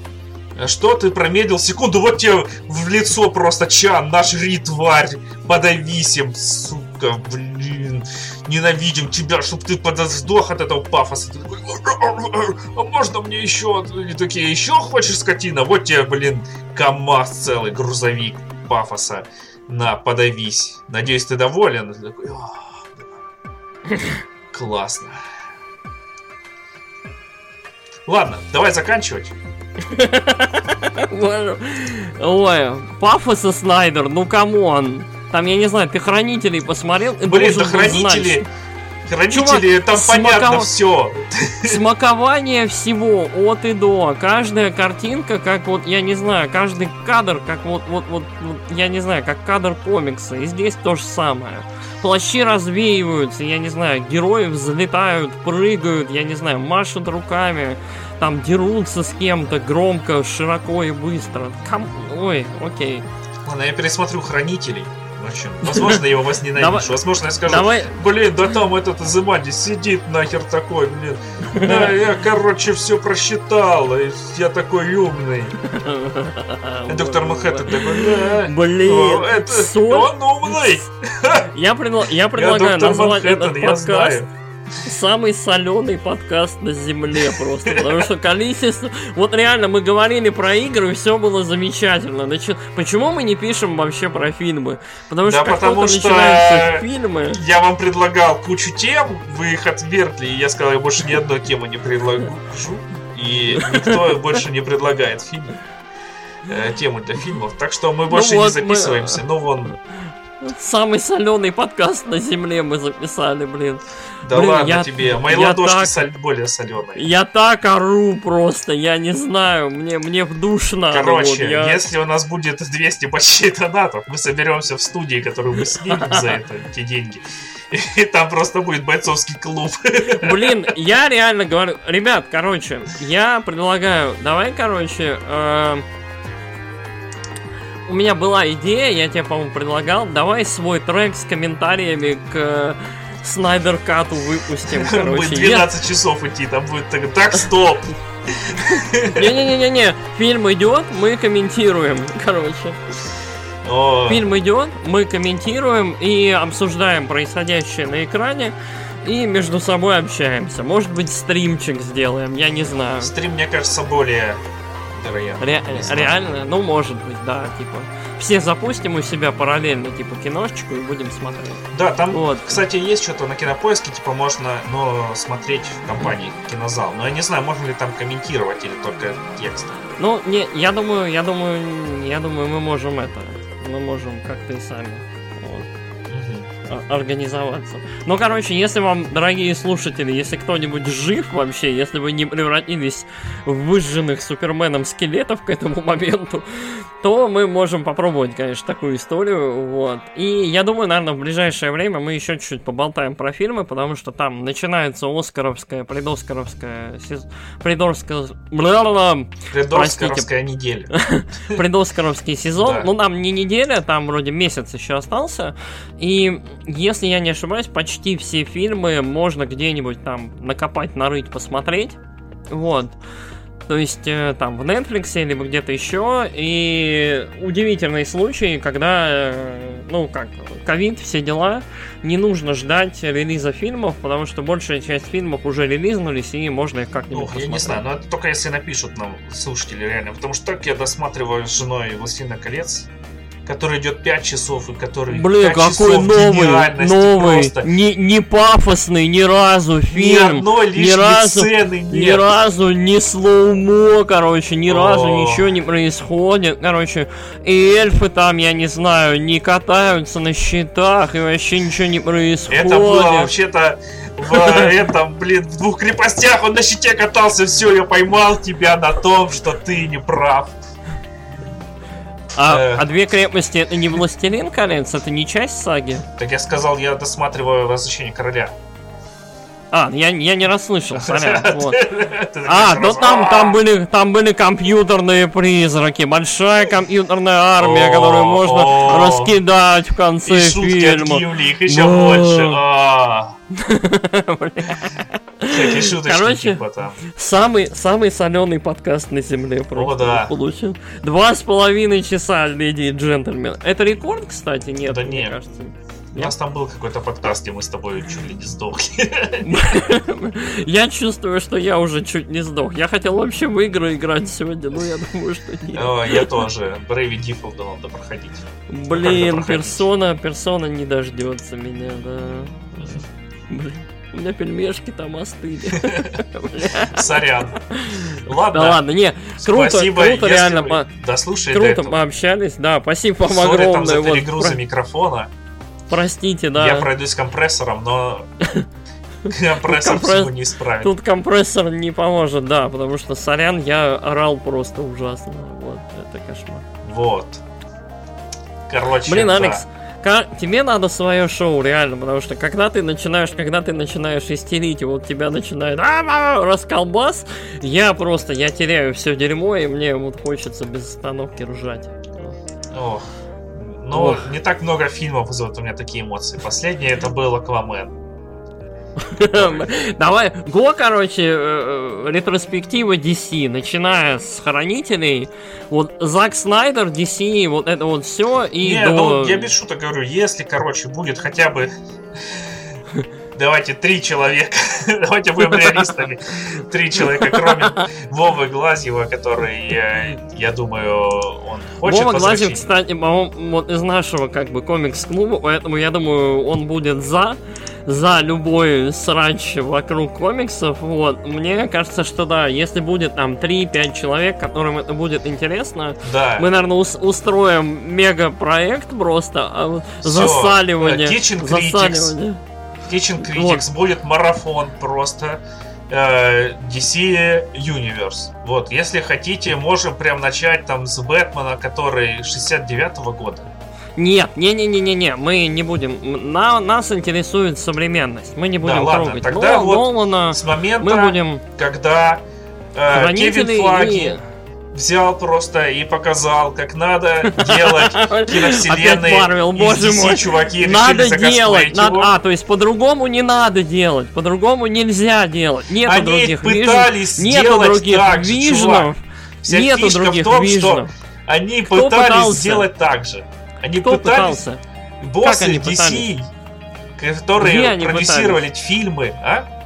Что ты промедлил секунду? Вот тебе в лицо просто чан, нажри, тварь, подавись им, сука, блин. Ненавидим тебя, чтобы ты сдох от этого пафоса. Ты такой, а можно мне еще? И такие, еще хочешь, скотина? Вот тебе, блин, КамАЗ целый, грузовик пафоса. На, подавись. Надеюсь, ты доволен? Ты такой, классно. Ладно, давай заканчивать. Ой, пафоса Снайдер, ну come on. Там, я не знаю, ты хранителей посмотрел? Блин, да хранители... Хранители, Чувак, там смаков... понятно все. Смакование всего от и до. Каждая картинка, как вот, я не знаю, каждый кадр, как вот, вот, вот, вот я не знаю, как кадр комикса. И здесь то же самое. Плащи развеиваются, я не знаю, герои взлетают, прыгают, я не знаю, машут руками там дерутся с кем-то громко, широко и быстро. Ком... Ой, окей. Ладно, я пересмотрю Хранителей. Возможно, я его возненавижу. Возможно, я скажу, блин, да там этот Азымади сидит нахер такой, блин. Да, я, короче, все просчитал, я такой умный. Доктор Манхэттен такой, да. Блин, это, он умный. Я, предлагаю назвать этот подкаст самый соленый подкаст на земле просто. Потому что количество... Вот реально, мы говорили про игры, и все было замечательно. Значит, почему мы не пишем вообще про фильмы? Потому что да, потому что фильмы... Я вам предлагал кучу тем, вы их отвергли, и я сказал, я больше ни одной темы не предложу. И никто больше не предлагает фильмы э, тему для фильмов. Так что мы больше ну вот не записываемся. Мы... Ну вон, Самый соленый подкаст на земле мы записали, блин. Да блин, ладно я, тебе, мои я ладошки так, соль, более соленые. Я так ору просто, я не знаю, мне, мне в душ надо. Короче, вот, я... если у нас будет 200 почти донатов, мы соберемся в студии, которую мы снимем за это, эти деньги. И там просто будет бойцовский клуб. Блин, я реально говорю, ребят, короче, я предлагаю, давай, короче, э, у меня была идея, я тебе, по-моему, предлагал, давай свой трек с комментариями к Снайдер Кату выпустим, короче. Будет 12 часов идти, там будет так, так стоп. Не-не-не-не, фильм идет, мы комментируем, короче. О. Фильм идет, мы комментируем и обсуждаем происходящее на экране и между собой общаемся. Может быть, стримчик сделаем, я не знаю. Стрим, мне кажется, более вероятно. Ре- реально? Ну, может быть, да, типа. Все запустим у себя параллельно, типа, киношечку и будем смотреть. Да, там, вот. кстати, есть что-то на кинопоиске, типа, можно, но смотреть в компании кинозал. Но я не знаю, можно ли там комментировать или только текст. Ну, не, я думаю, я думаю, я думаю, мы можем это. Мы можем как-то и сами. Организоваться. Ну, короче, если вам, дорогие слушатели, если кто-нибудь жив вообще, если вы не превратились в выжженных суперменом скелетов к этому моменту, то мы можем попробовать, конечно, такую историю, вот. И я думаю, наверное, в ближайшее время мы еще чуть-чуть поболтаем про фильмы, потому что там начинается Оскаровская, предоскаровская, сез... предоскар... Предоскаровская неделя. Предоскаровский сезон. Ну, там не неделя, там вроде месяц еще остался. И, если я не ошибаюсь, почти все фильмы можно где-нибудь там накопать, нарыть, посмотреть. Вот. То есть э, там в Netflix либо где-то еще. И удивительный случай, когда, э, ну как, ковид, все дела, не нужно ждать релиза фильмов, потому что большая часть фильмов уже релизнулись, и можно их как-нибудь Ох, я не знаю, но это только если напишут нам слушатели реально. Потому что так я досматриваю с женой «Властелина колец», который идет 5 часов и который Блин, какой новый, новый, просто. не, не пафосный ни разу фильм, ни, ни разу, сцены нет. ни разу не слоумо, короче, ни О. разу ничего не происходит, короче, и эльфы там, я не знаю, не катаются на щитах и вообще ничего не происходит. Это было вообще-то в этом, блин, в двух крепостях он на щите катался, все, я поймал тебя на том, что ты не прав. А, э... а две крепости это не Властелин колец, это не часть саги? Так я сказал, я досматриваю Возвращение короля. А, я, я не расслышал, сорян. Вот. А, ну там, там, были, там были компьютерные призраки, большая компьютерная армия, которую можно раскидать в конце фильма. их еще больше. Всякие шуточки Короче, типа там. Самый, самый соленый подкаст на земле просто О, да. получил. Два с половиной часа, леди и джентльмен. Это рекорд, кстати? Нет, да мне нет. кажется. У нас там был какой-то подкаст, где мы с тобой чуть ли не сдохли. Я чувствую, что я уже чуть не сдох. Я хотел вообще в игры играть сегодня, но я думаю, что нет. Я тоже. Брейви Диффилда надо проходить. Блин, персона, персона не дождется меня, да. Блин. У меня пельмешки там остыли. Сорян. Ладно. Да ладно, не, круто, спасибо, круто, реально. Вы дослушали Круто, мы общались, да, спасибо вам огромное. там за перегруза вот, микрофона. Простите, да. Я пройдусь компрессором, но компрессор всего не исправит. Тут компрессор не поможет, да, потому что сорян, я орал просто ужасно. Вот, это кошмар. Вот. Короче, Блин, Алекс, да. Тебе надо свое шоу, реально, потому что когда ты начинаешь, когда ты начинаешь истерить, и вот тебя начинает расколбас, я просто, я теряю все дерьмо, и мне вот хочется без остановки ржать. Ох. Но Ох. не так много фильмов вызывают у меня такие эмоции. Последний это был Аквамен. Давай, го, короче, э, э, ретроспектива DC, начиная с Хранителей, вот Зак Снайдер, DC, вот это вот все и Не, ну, я без шуток говорю, если, короче, будет хотя бы давайте три человека, давайте будем реалистами, три человека, кроме Вовы Глазьева, который, я, я думаю, он хочет Вова Глазьев, кстати, он, вот из нашего как бы комикс-клуба, поэтому я думаю, он будет за, за любой срач вокруг комиксов, вот, мне кажется, что да, если будет там 3-5 человек, которым это будет интересно, да. мы, наверное, ус- устроим мега-проект просто, а, засаливание, засаливание. Kitchen Critics, вот. будет марафон просто. Э, DC Universe. Вот, если хотите, можем прям начать там с Бэтмена, который 69-го года. Нет, не-не-не-не-не, мы не будем. На, нас интересует современность. Мы не будем да, ладно, трогать тогда Нол, вот Нолана. С момента, мы будем... когда э, Кевин Флаги... И взял просто и показал, как надо делать киновселенные. Марвел, боже мой. чуваки надо делать. А, то есть по-другому не надо делать, по-другому нельзя делать. Нету Они других пытались нету других вижнов, нету других в том. Что они пытались сделать так же. Они Кто пытались. Пытался? Боссы они DC, пытались? которые продюсировали фильмы, а?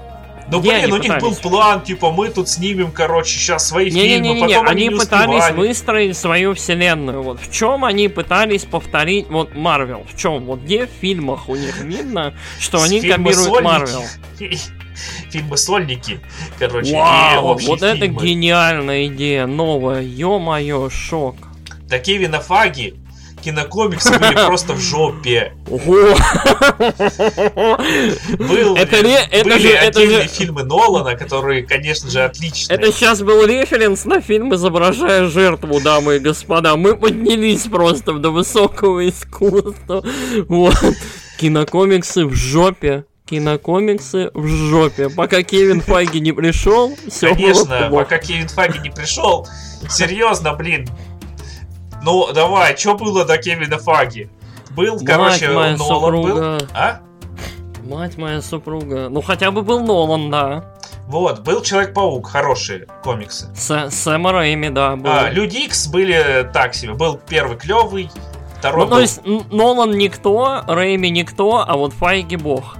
Ну, Где блин, у них был план, типа, мы тут снимем, короче, сейчас свои не, фильмы, не, не, не, потом они, они пытались успевали. выстроить свою вселенную. Вот в чем они пытались повторить, вот Марвел, в чем, вот где в фильмах у них видно, что они копируют Марвел. Фильмы сольники, короче, Вау, вот фильмы. это гениальная идея, новая, ё-моё, шок. Да Кевина Фаги кинокомиксы были просто в жопе. Был, Это ре- это были же- это отдельные же- фильмы Нолана, которые, конечно же, отличные. Это сейчас был референс на фильм «Изображая жертву», дамы и господа. Мы поднялись просто до высокого искусства. Вот. Кинокомиксы в жопе. Кинокомиксы в жопе. Пока Кевин Файги не пришел, все Конечно, пока Кевин Фаги не пришел. Серьезно, блин. Ну, давай, что было до Кевина Фаги? Был, короче, моя Нолан был. супруга. А? Мать моя супруга. Ну хотя бы был Нолан, да. Вот, был Человек-паук, хорошие комиксы. С Сэма Рэйми, да, был. А, Люди Икс были так себе. Был первый клевый, второй Ну, то был есть Н- Нолан никто, Рэйми никто, а вот Файги бог.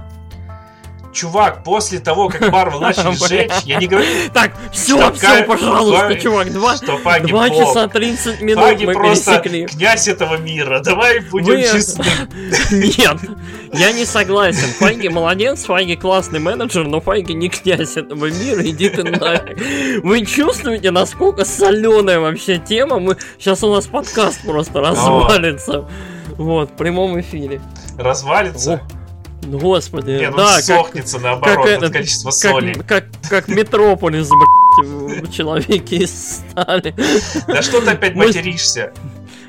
Чувак, после того, как Марвел начали сжечь, я не говорю, Так, все, все, пожалуйста, чувак, два, что Фаги два часа 30 минут Фаги мы просто пересекли. князь этого мира. Давай будем Вы- честны. Нет, я не согласен. Файги молодец, Файги классный менеджер, но Файги не князь этого мира, иди ты нафиг. Вы чувствуете, насколько соленая вообще тема? Мы Сейчас у нас подкаст просто развалится. Вот, в прямом эфире. Развалится. О, Господи, Нет, он да, как, сохнется наоборот от этот- количества как, соли. как, как Метрополис, блядь, в Человеке из стали. Да что ты опять материшься?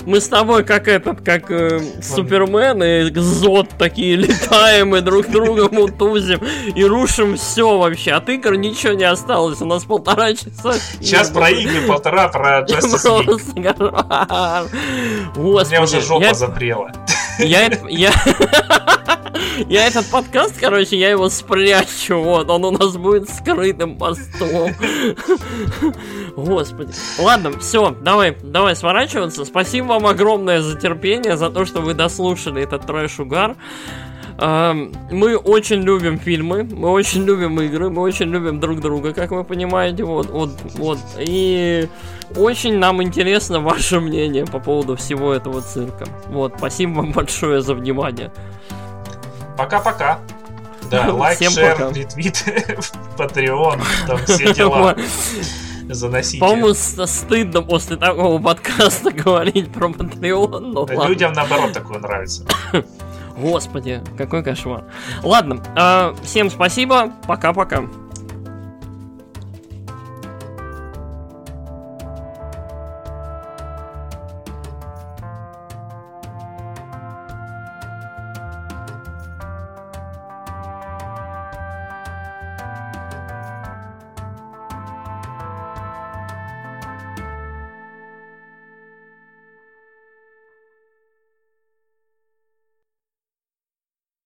Мы с тобой как этот, как э, Супермен и Зод такие летаем и друг друга мутузим и рушим все вообще. От игр ничего не осталось. У нас полтора часа. Сейчас про игры полтора, про Justice League. горю. У меня Господи, уже жопа запрела. Я, я, я этот подкаст, короче, я его спрячу, вот, он у нас будет скрытым постом. Господи. Ладно, все, давай, давай сворачиваться. Спасибо вам огромное за терпение, за то, что вы дослушали этот трэш-угар. Эм, Мы очень любим фильмы, мы очень любим игры, мы очень любим друг друга, как вы понимаете, вот, вот, вот. И очень нам интересно ваше мнение по поводу всего этого цирка. Вот, спасибо вам большое за внимание. Пока-пока. Да, лайк, Всем шер, пока. ретвит, Patreon, там все дела заносите. По-моему, стыдно после такого подкаста говорить про Patreon, но ладно. Людям наоборот такое нравится. Господи, какой кошмар. Ладно, э, всем спасибо, пока-пока.